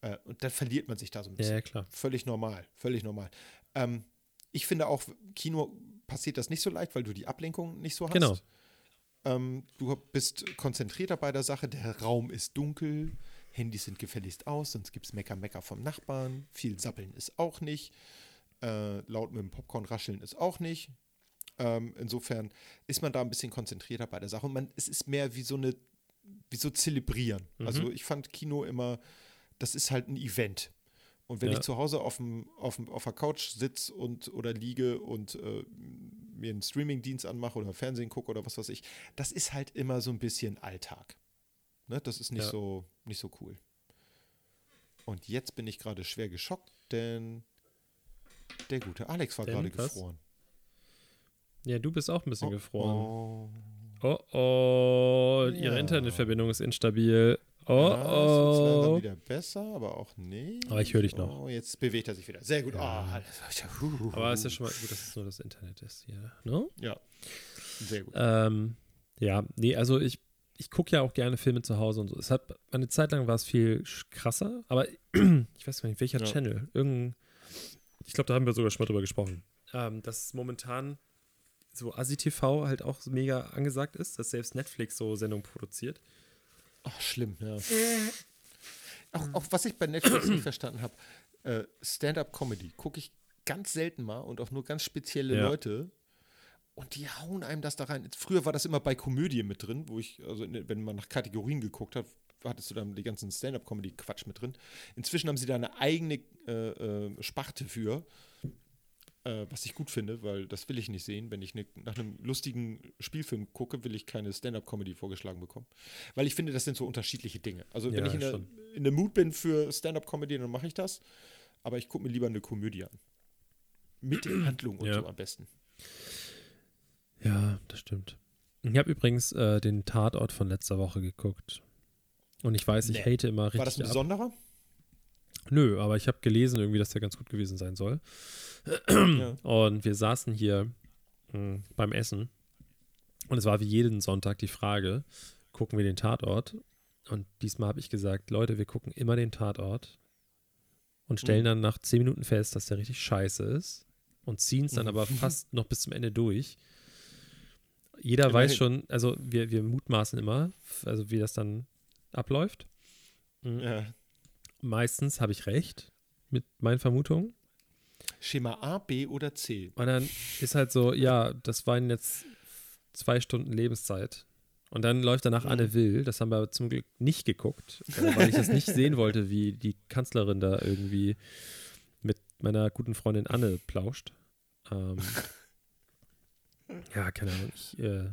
Äh, und dann verliert man sich da so ein bisschen. ja, klar. Völlig normal, völlig normal. Ähm, ich finde auch, Kino passiert das nicht so leicht, weil du die Ablenkung nicht so hast. Genau. Ähm, du bist konzentrierter bei der Sache, der Raum ist dunkel, Handys sind gefälligst aus, sonst gibt es Mecker, Mecker vom Nachbarn, viel Sappeln ist auch nicht, äh, laut mit dem Popcorn rascheln ist auch nicht. Ähm, insofern ist man da ein bisschen konzentrierter bei der Sache und man, es ist mehr wie so eine, wie so zelebrieren. Mhm. Also ich fand Kino immer, das ist halt ein Event. Und wenn Ja. ich zu Hause auf, dem, auf, dem, auf der Couch sitze und oder liege und äh, mir einen Streamingdienst anmache oder Fernsehen gucke oder was weiß ich, das ist halt immer so ein bisschen Alltag. Ne? Das ist nicht, Ja. so, nicht so cool. Und jetzt bin ich gerade schwer geschockt, denn der gute Alex war Denn gerade was? gefroren. Ja, du bist auch ein bisschen Oh, gefroren. Oh. Oh oh, ihre Ja. Internetverbindung ist instabil. Oh, Ja, es wird langsam oh. wieder besser, aber auch nicht. Aber ich höre dich noch. Oh, jetzt bewegt er sich wieder. Sehr gut. Ja. Oh, Aber ist ja schon mal gut, dass es nur das Internet ist hier. Ne? ja, sehr gut. Ähm, ja, nee, also ich, ich gucke ja auch gerne Filme zu Hause und so. Es hat, eine Zeit lang war es viel krasser, aber ich weiß gar nicht, welcher Ja. Channel. Irgendein, ich glaube, da haben wir sogar schon mal drüber gesprochen. Ähm, dass momentan so ASI-TV halt auch mega angesagt ist, dass selbst Netflix so Sendungen produziert. Ach, schlimm, ja. Auch, auch was ich bei Netflix nicht verstanden habe, äh, Stand-up-Comedy gucke ich ganz selten mal und auch nur ganz spezielle Ja. Leute. Und die hauen einem das da rein. Früher war das immer bei Komödie mit drin, wo ich, also wenn man nach Kategorien geguckt hat, hattest du dann die ganzen Stand-up-Comedy-Quatsch mit drin. Inzwischen haben sie da eine eigene äh, äh, Sparte für, äh, was ich gut finde, weil das will ich nicht sehen. Wenn ich ne, nach einem lustigen Spielfilm gucke, will ich keine Stand-up-Comedy vorgeschlagen bekommen. Weil ich finde, das sind so unterschiedliche Dinge. Also wenn Ja, ich in der, in der Mood bin für Stand-up-Comedy, dann mache ich das. Aber ich gucke mir lieber eine Komödie an. Mit Handlung und Ja. so am besten. Ja, das stimmt. Ich habe übrigens äh, den Tatort von letzter Woche geguckt. Und ich weiß, ich Nee. hate immer richtig. War das ein ab. Nö, aber ich habe gelesen irgendwie, dass der ganz gut gewesen sein soll. ja. Und wir saßen hier mh, beim Essen. Und es war wie jeden Sonntag die Frage, gucken wir den Tatort? Und diesmal habe ich gesagt, Leute, wir gucken immer den Tatort und stellen Mhm. dann nach zehn Minuten fest, dass der richtig scheiße ist und ziehen es dann Mhm. aber fast noch bis zum Ende durch. Jeder weiß Immerhin. schon, also wir, wir mutmaßen immer, also wie das dann abläuft. Mhm. ja. Meistens habe ich recht mit meinen Vermutungen. Schema A, B oder C? Und dann ist halt so, ja, das waren jetzt zwei Stunden Lebenszeit. Und dann läuft danach Mhm. Anne Will. Das haben wir zum Glück nicht geguckt, äh, weil ich das nicht sehen wollte, wie die Kanzlerin da irgendwie mit meiner guten Freundin Anne plauscht. Ähm, ja, keine Ahnung. Ich äh,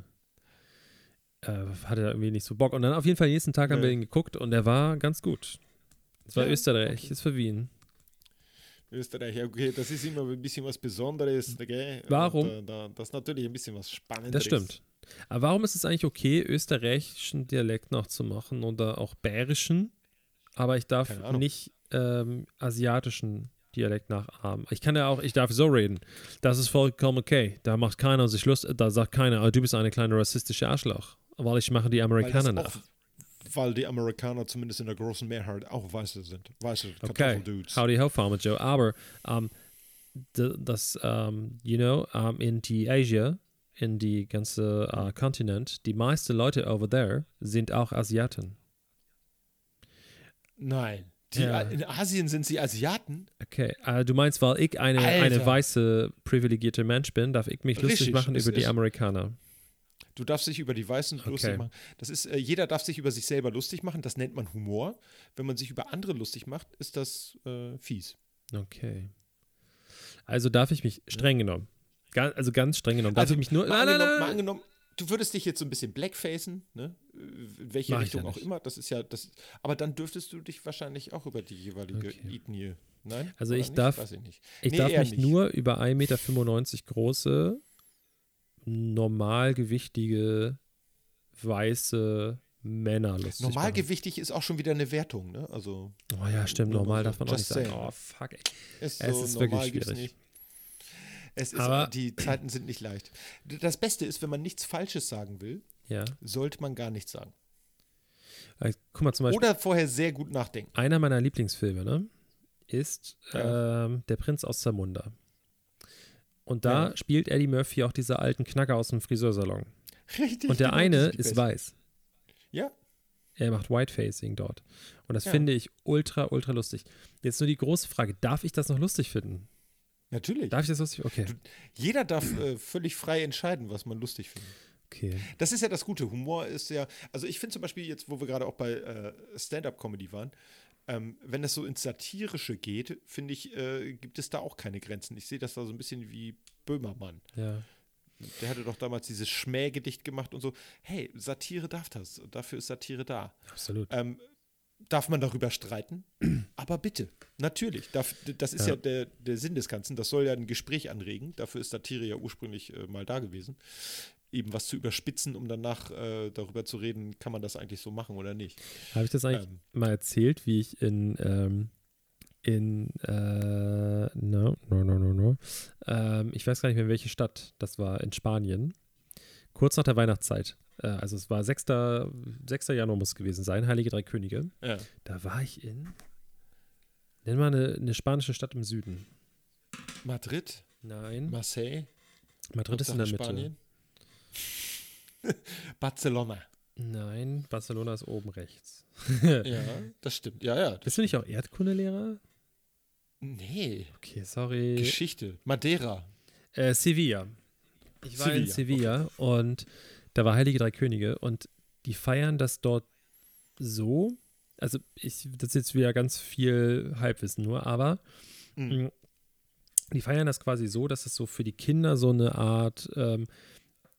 äh, hatte da irgendwie nicht so Bock. Und dann auf jeden Fall nächsten Tag haben wir Nee. ihn geguckt und der war ganz gut. Es war Ja, Österreich, okay. ist für Wien. Österreich, ja, okay, das ist immer ein bisschen was Besonderes. Okay? Warum? Und, äh, da, das ist natürlich ein bisschen was Spannendes. Das stimmt. Aber warum ist es eigentlich okay, österreichischen Dialekt noch zu machen oder auch bayerischen? Aber ich darf nicht ähm, asiatischen Dialekt nachahmen. Ich kann ja auch, ich darf so reden. Das ist vollkommen okay. Da macht keiner sich Lust, da sagt keiner, "Ah, du bist eine kleine rassistische Arschloch. Weil ich mache die Amerikaner nach. Weil die Amerikaner zumindest in der großen Mehrheit auch Weiße sind. Weiße Okay, Kartoffeldudes. howdy ho, Farmer Joe. Aber ähm, d- das, ähm, you know, ähm, in die Asia, in die ganze äh, Kontinent, die meisten Leute over there sind auch Asiaten. Nein. Die, Ja. In Asien sind sie Asiaten? Okay, äh, du meinst, weil ich eine, eine weiße, privilegierte Mensch bin, darf ich mich lustig Richtig, machen es über die ist- Amerikaner. Du darfst dich über die Weißen Okay. lustig machen. Das ist, äh, jeder darf sich über sich selber lustig machen. Das nennt man Humor. Wenn man sich über andere lustig macht, ist das äh, fies. Okay. Also darf ich mich streng genommen, ga- also ganz streng genommen, darf Also, ich mich nur. Mal, Nein, nein, angenommen, mal nein, angenommen, du würdest dich jetzt so ein bisschen blackfacen, ne? In welche Mach ich Richtung ja auch immer. Das ist ja das. Aber dann dürftest du dich wahrscheinlich auch über die jeweilige Okay. Ethnie. Nein? Also ich nicht? darf- Weiß ich nicht. Ich Nee, darf mich nicht. nur über 1,95 Meter große, normalgewichtige, weiße Männer lustig. Normalgewichtig ist auch schon wieder eine Wertung, ne? Also Oh ja, stimmt, normal darf man auch nicht Just sagen. saying. Oh, fuck, ey. es, Es so ist wirklich schwierig. Es ist, Aber- die Zeiten sind nicht leicht. Das Beste ist, wenn man nichts Falsches sagen will, Ja. sollte man gar nichts sagen. Äh, Guck mal, zum Beispiel, Oder vorher sehr gut nachdenken. einer meiner Lieblingsfilme, ne, ist Ja. ähm, Der Prinz aus Zamunda. Und da Ja. spielt Eddie Murphy auch diese alten Knacker aus dem Friseursalon. Richtig. Und der eine ist weiß. Ja. Er macht Whitefacing dort. Und das Ja. finde ich ultra, ultra lustig. Jetzt nur die große Frage: Darf ich das noch lustig finden? Natürlich. Darf ich das lustig? Okay. Du- Jeder darf äh, völlig frei entscheiden, was man lustig findet. Okay. Das ist ja das Gute. Humor ist ja, also ich finde zum Beispiel jetzt, wo wir gerade auch bei äh, Stand-up-Comedy waren, ähm, wenn es so ins Satirische geht, finde ich, äh, gibt es da auch keine Grenzen. Ich sehe das da so ein bisschen wie Böhmermann. Ja. Der hatte doch damals dieses Schmähgedicht gemacht und so. Hey, Satire darf das. Dafür ist Satire da. Absolut. Ähm, darf man darüber streiten? Aber bitte, natürlich. Darf, das ist ja, Ja. der, der Sinn des Ganzen. Das soll ja ein Gespräch anregen. Dafür ist Satire ja ursprünglich äh, mal da gewesen. Eben was zu überspitzen, um danach äh, darüber zu reden, kann man das eigentlich so machen oder nicht. Habe ich das eigentlich Ähm. mal erzählt, wie ich in, ähm, in, äh, no, no, no, no, no. Ähm, ich weiß gar nicht mehr, welche Stadt das war, in Spanien. Kurz nach der Weihnachtszeit. Äh, also es war 6. 6. Januar muss es gewesen sein, Heilige Drei Könige. Ja. Da war ich in, nenn mal eine, eine spanische Stadt im Süden. Madrid, Nein, Marseille, Madrid ist in der Mitte. Spanien. Barcelona. Nein, Barcelona ist oben rechts. Ja, das stimmt. Ja, ja. Bist du nicht auch Erdkundelehrer? Nee, Okay, sorry. Geschichte. Madeira. Äh, Sevilla. Ich war in Sevilla, Sevilla und da war Heilige Drei Könige und die feiern das dort so. Also, ich, das ist jetzt wieder ganz viel Halbwissen nur, aber Mhm. mh, die feiern das quasi so, dass es so für die Kinder so eine Art, ähm,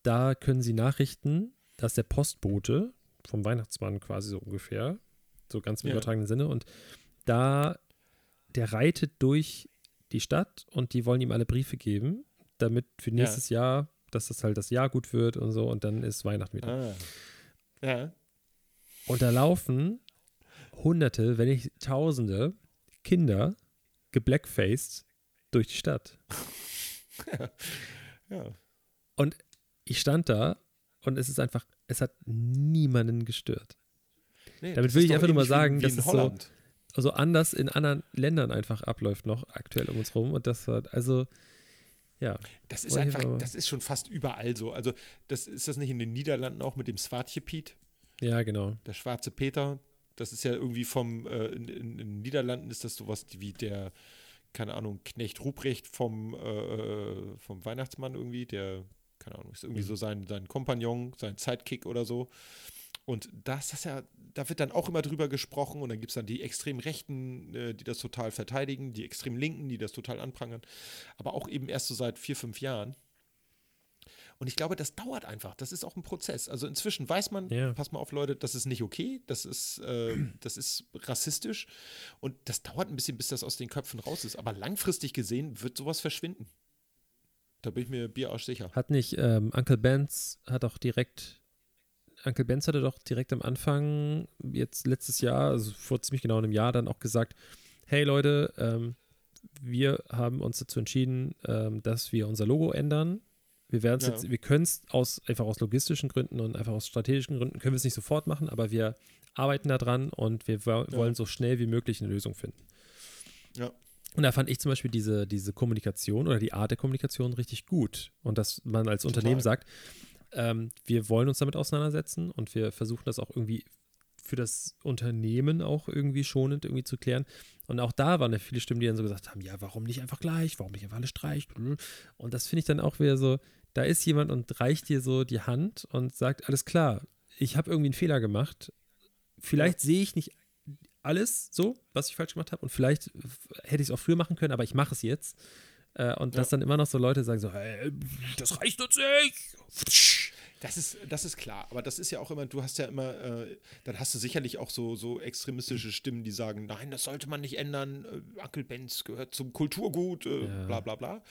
da können sie Nachrichten, dass der Postbote vom Weihnachtsmann quasi so ungefähr, so ganz im Ja. übertragenen Sinne, und da, der reitet durch die Stadt und die wollen ihm alle Briefe geben, damit für Ja. nächstes Jahr, dass das halt das Jahr gut wird und so und dann ist Weihnachten wieder. Ah. Ja. Und da laufen Hunderte, wenn nicht Tausende Kinder geblackfaced durch die Stadt. Ja. Ich stand da und es ist einfach, es hat niemanden gestört. Nee, Damit will ich einfach nur mal sagen, dass es so- Holland. Also anders in anderen Ländern einfach abläuft noch aktuell um uns rum und das war, also, ja. Das ist einfach, das ist schon fast überall so. Also, das ist das nicht in den Niederlanden auch mit dem Swartje Piet, Ja, genau. der schwarze Peter. Das ist ja irgendwie vom, äh, in, in, in den Niederlanden ist das sowas wie der, keine Ahnung, Knecht Ruprecht vom, äh, vom Weihnachtsmann irgendwie, der, keine Ahnung, ist irgendwie Mhm. so sein, sein Kompagnon, sein Sidekick oder so. Und das ist ja, da wird dann auch immer drüber gesprochen und dann gibt es dann die extrem Rechten, äh, die das total verteidigen, die extrem Linken, die das total anprangern. Aber auch eben erst so seit vier, fünf Jahren. Und ich glaube, das dauert einfach. Das ist auch ein Prozess. Also inzwischen weiß man, Ja. pass mal auf, Leute, das ist nicht okay, das ist, äh, das ist rassistisch. Und das dauert ein bisschen, bis das aus den Köpfen raus ist. Aber langfristig gesehen wird sowas verschwinden. Da bin ich mir Bierarsch sicher. Hat nicht, ähm, Uncle Benz hat auch direkt, Uncle Benz hatte doch direkt am Anfang, jetzt letztes Jahr, also vor ziemlich genau einem Jahr, dann auch gesagt, hey Leute, ähm, wir haben uns dazu entschieden, ähm, dass wir unser Logo ändern. Wir werden es Ja. jetzt, wir können es aus, einfach aus logistischen Gründen und einfach aus strategischen Gründen, können wir es nicht sofort machen, aber wir arbeiten daran und wir Ja. wollen so schnell wie möglich eine Lösung finden. Ja. Und da fand ich zum Beispiel diese, diese Kommunikation oder die Art der Kommunikation richtig gut. Und dass man als Total. Unternehmen sagt, ähm, wir wollen uns damit auseinandersetzen und wir versuchen das auch irgendwie für das Unternehmen auch irgendwie schonend irgendwie zu klären. Und auch da waren ja viele Stimmen, die dann so gesagt haben, ja, warum nicht einfach gleich, warum nicht einfach alle streichen? Und das finde ich dann auch wieder so, da ist jemand und reicht dir so die Hand und sagt, alles klar, ich habe irgendwie einen Fehler gemacht. Vielleicht sehe ich nicht alles so, was ich falsch gemacht habe und vielleicht hätte ich es auch früher machen können, aber ich mache es jetzt. Äh, und dass dann immer noch so Leute sagen so, hey, das reicht uns nicht. Das ist, das ist klar, aber das ist ja auch immer, du hast ja immer, äh, dann hast du sicherlich auch so, so extremistische Stimmen, die sagen, nein, das sollte man nicht ändern, äh, Uncle Benz gehört zum Kulturgut, äh, Ja. bla bla bla.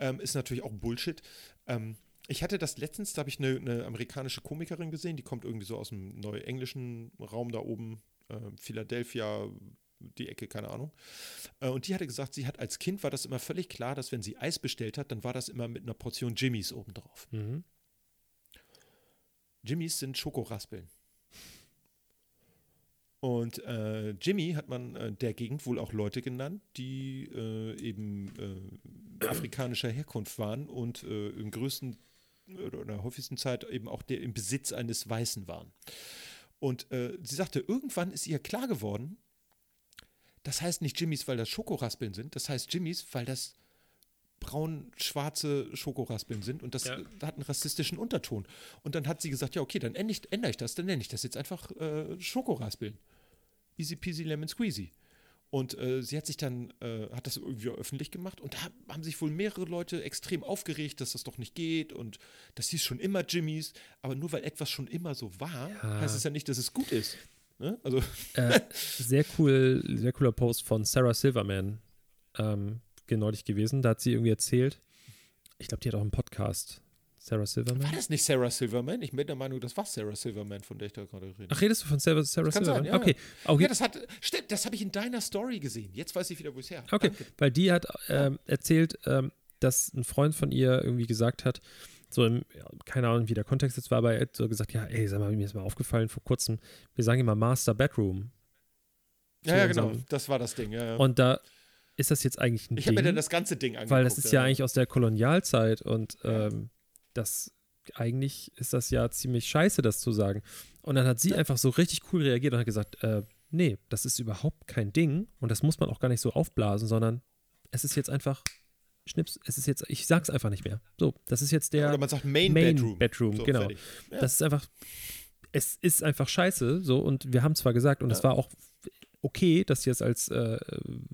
Ähm, ist natürlich auch Bullshit. Ähm, ich hatte das letztens, da habe ich eine, eine amerikanische Komikerin gesehen, die kommt irgendwie so aus dem neuenglischen Raum da oben, äh, Philadelphia, die Ecke, keine Ahnung. Äh, und die hatte gesagt, sie hat als Kind war das immer völlig klar, dass wenn sie Eis bestellt hat, dann war das immer mit einer Portion Jimmys obendrauf. Mhm. Jimmys sind Schokoraspeln. Und äh, Jimmy hat man äh, der Gegend wohl auch Leute genannt, die äh, eben äh, afrikanischer Herkunft waren und äh, im größten oder in der häufigsten Zeit eben auch der im Besitz eines Weißen waren. Und äh, sie sagte, irgendwann ist ihr klar geworden, das heißt nicht Jimmys, weil das Schokoraspeln sind, das heißt Jimmys, weil das braun-schwarze Schokoraspeln sind und das Ja. hat einen rassistischen Unterton. Und dann hat sie gesagt, ja, okay, dann ändere ich, ändere ich das, dann nenne ich das jetzt einfach äh, Schokoraspeln. Easy peasy lemon squeezy. Und äh, sie hat sich dann, äh, hat das irgendwie öffentlich gemacht und da haben sich wohl mehrere Leute extrem aufgeregt, dass das doch nicht geht und das hieß schon immer Jimmys, aber nur weil etwas schon immer so war, Ja. heißt es ja nicht, dass es gut ist. Ne? Also, Äh, sehr cool, sehr cooler Post von Sarah Silverman ähm, neulich gewesen. Da hat sie irgendwie erzählt, ich glaube, die hat auch einen Podcast. Sarah Silverman. War das nicht Sarah Silverman? Ich bin der Meinung, das war Sarah Silverman, von der ich da gerade rede. Ach, redest du von Sarah, Sarah kann sein, Silverman? ja, okay. okay. Ja, das hat, stimmt, das habe ich in deiner Story gesehen. Jetzt weiß ich wieder, wo es her. Okay, Danke. weil die hat ähm, erzählt, ähm, dass ein Freund von ihr irgendwie gesagt hat, so im, keine Ahnung, wie der Kontext jetzt war, aber er hat so gesagt, ja, ey, sag mal, mir ist mal aufgefallen vor kurzem, wir sagen immer Master Bedroom. Ja, ja, genau. Das war das Ding. Ja, ja. Und da ist das jetzt eigentlich ein ich habe mir Ding, dann das ganze Ding angeguckt. weil das ist ja, eigentlich aus der Kolonialzeit und ähm, das eigentlich ist das ja ziemlich scheiße, das zu sagen. Und dann hat sie Ja. einfach so richtig cool reagiert und hat gesagt, äh, nee, das ist überhaupt kein Ding und das muss man auch gar nicht so aufblasen, sondern es ist jetzt einfach Schnips, es ist jetzt, ich sag's einfach nicht mehr. So, das ist jetzt der Oder man sagt Main, Main Bedroom. Bedroom, So, genau. Ja. Das ist einfach, es ist einfach scheiße, so und wir haben zwar gesagt und es war auch okay, dass ich es als äh,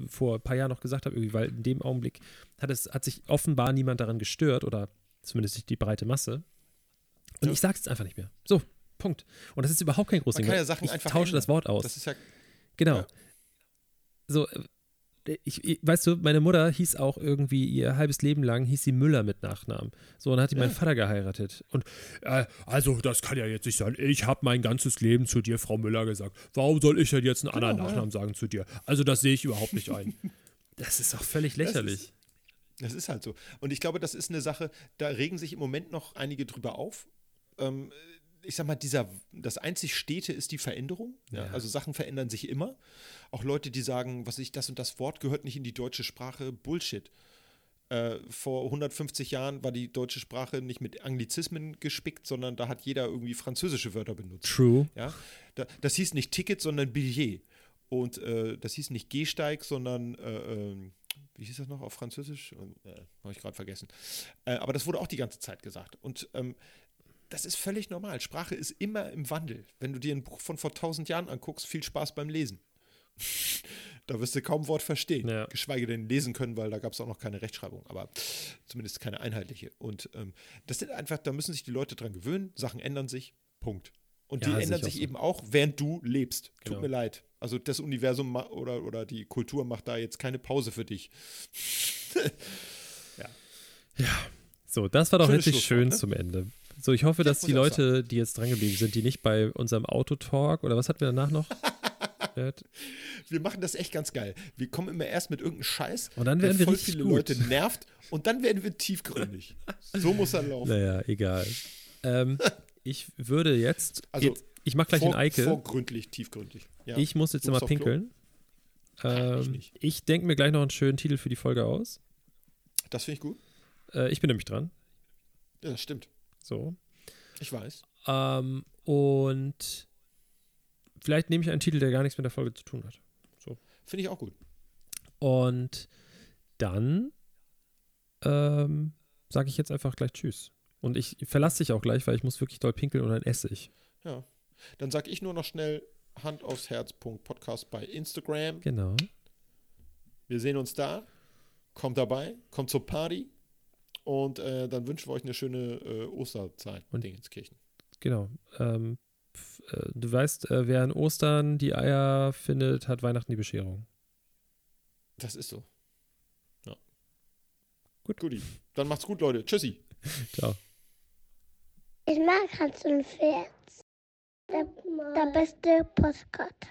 vor ein paar Jahren noch gesagt habe, irgendwie, weil in dem Augenblick hat es, hat sich offenbar niemand daran gestört oder zumindest nicht die breite Masse. Und Ja. ich sag's jetzt einfach nicht mehr. So, Punkt. Und das ist überhaupt kein großes Ding. kann ja Sachen ich einfach tausche das ändern. Wort aus. Das ist ja, Genau. Ja. So, äh, ich, ich, weißt du, meine Mutter hieß auch irgendwie ihr halbes Leben lang, hieß sie Müller mit Nachnamen. So, und dann hat die Ja. meinen Vater geheiratet. Und Äh, also, das kann ja jetzt nicht sein. Ich habe mein ganzes Leben zu dir, Frau Müller, gesagt. Warum soll ich denn jetzt einen anderen Genau, ja. Nachnamen sagen zu dir? Also, das sehe ich überhaupt nicht ein. das ist auch völlig Das lächerlich. Das ist halt so. Und ich glaube, das ist eine Sache, da regen sich im Moment noch einige drüber auf. Ähm, ich sag mal, dieser, das einzig Stete ist die Veränderung. Ja? Also Sachen verändern sich immer. Auch Leute, die sagen, was ich, das und das Wort gehört nicht in die deutsche Sprache, Bullshit. Äh, vor 150 Jahren war die deutsche Sprache nicht mit Anglizismen gespickt, sondern da hat jeder irgendwie französische Wörter benutzt. True. Ja, da, das hieß nicht Ticket, sondern Billet. Und äh, das hieß nicht Gehsteig, sondern, äh, ähm, wie hieß das noch auf Französisch? Äh, Habe ich gerade vergessen. Äh, aber das wurde auch die ganze Zeit gesagt. Und ähm, das ist völlig normal. Sprache ist immer im Wandel. Wenn du dir ein Buch von vor tausend Jahren anguckst, viel Spaß beim Lesen. da wirst du kaum Wort verstehen. Ja. Geschweige denn lesen können, weil da gab es auch noch keine Rechtschreibung, aber zumindest keine einheitliche. Und ähm, das sind einfach, da müssen sich die Leute dran gewöhnen. Sachen ändern sich. Punkt. Und Ja, die ändern sich so. eben auch, während du lebst. Genau. Tut mir leid. Also das Universum oder, oder die Kultur macht da jetzt keine Pause für dich. So, das war doch Schönes richtig schön ne? zum Ende. So, ich hoffe, Ja, dass die Leute, die jetzt drangeblieben sind, die nicht bei unserem Autotalk oder was hatten wir danach noch? Wir machen das echt ganz geil. Wir kommen immer erst mit irgendeinem Scheiß, Und dann der werden wir voll viele gut. Leute nervt und dann werden wir tiefgründig. so muss er laufen. Naja, egal. ähm, ich würde jetzt, Also, jetzt ich mache gleich Vor, den Eike. Vorgründlich, tiefgründig. Ja. Ich muss jetzt immer pinkeln. ich Ähm, nicht. ich denke mir gleich noch einen schönen Titel für die Folge aus. Das finde ich gut. Äh, ich bin nämlich dran. Ja, das stimmt. So. Ich weiß. Ähm, und vielleicht nehme ich einen Titel, der gar nichts mit der Folge zu tun hat. Finde ich auch gut. Und dann ähm, sage ich jetzt einfach gleich Tschüss. Und ich verlasse dich auch gleich, weil ich muss wirklich doll pinkeln und dann esse ich. Ja. Dann sage ich nur noch schnell Hand aufs Herz. Podcast bei Instagram. Genau. Wir sehen uns da. Kommt dabei, kommt zur Party. Und äh, dann wünschen wir euch eine schöne äh, Osterzeit. Und- Dingenskirchen. Genau. Ähm, äh, du weißt, äh, wer an Ostern die Eier findet, hat Weihnachten die Bescherung. Das ist so. Ja. Gut. Guti. Dann macht's gut, Leute. Tschüssi. Ciao. Ich mag Hans und Pferd. Der, der beste Postkarte.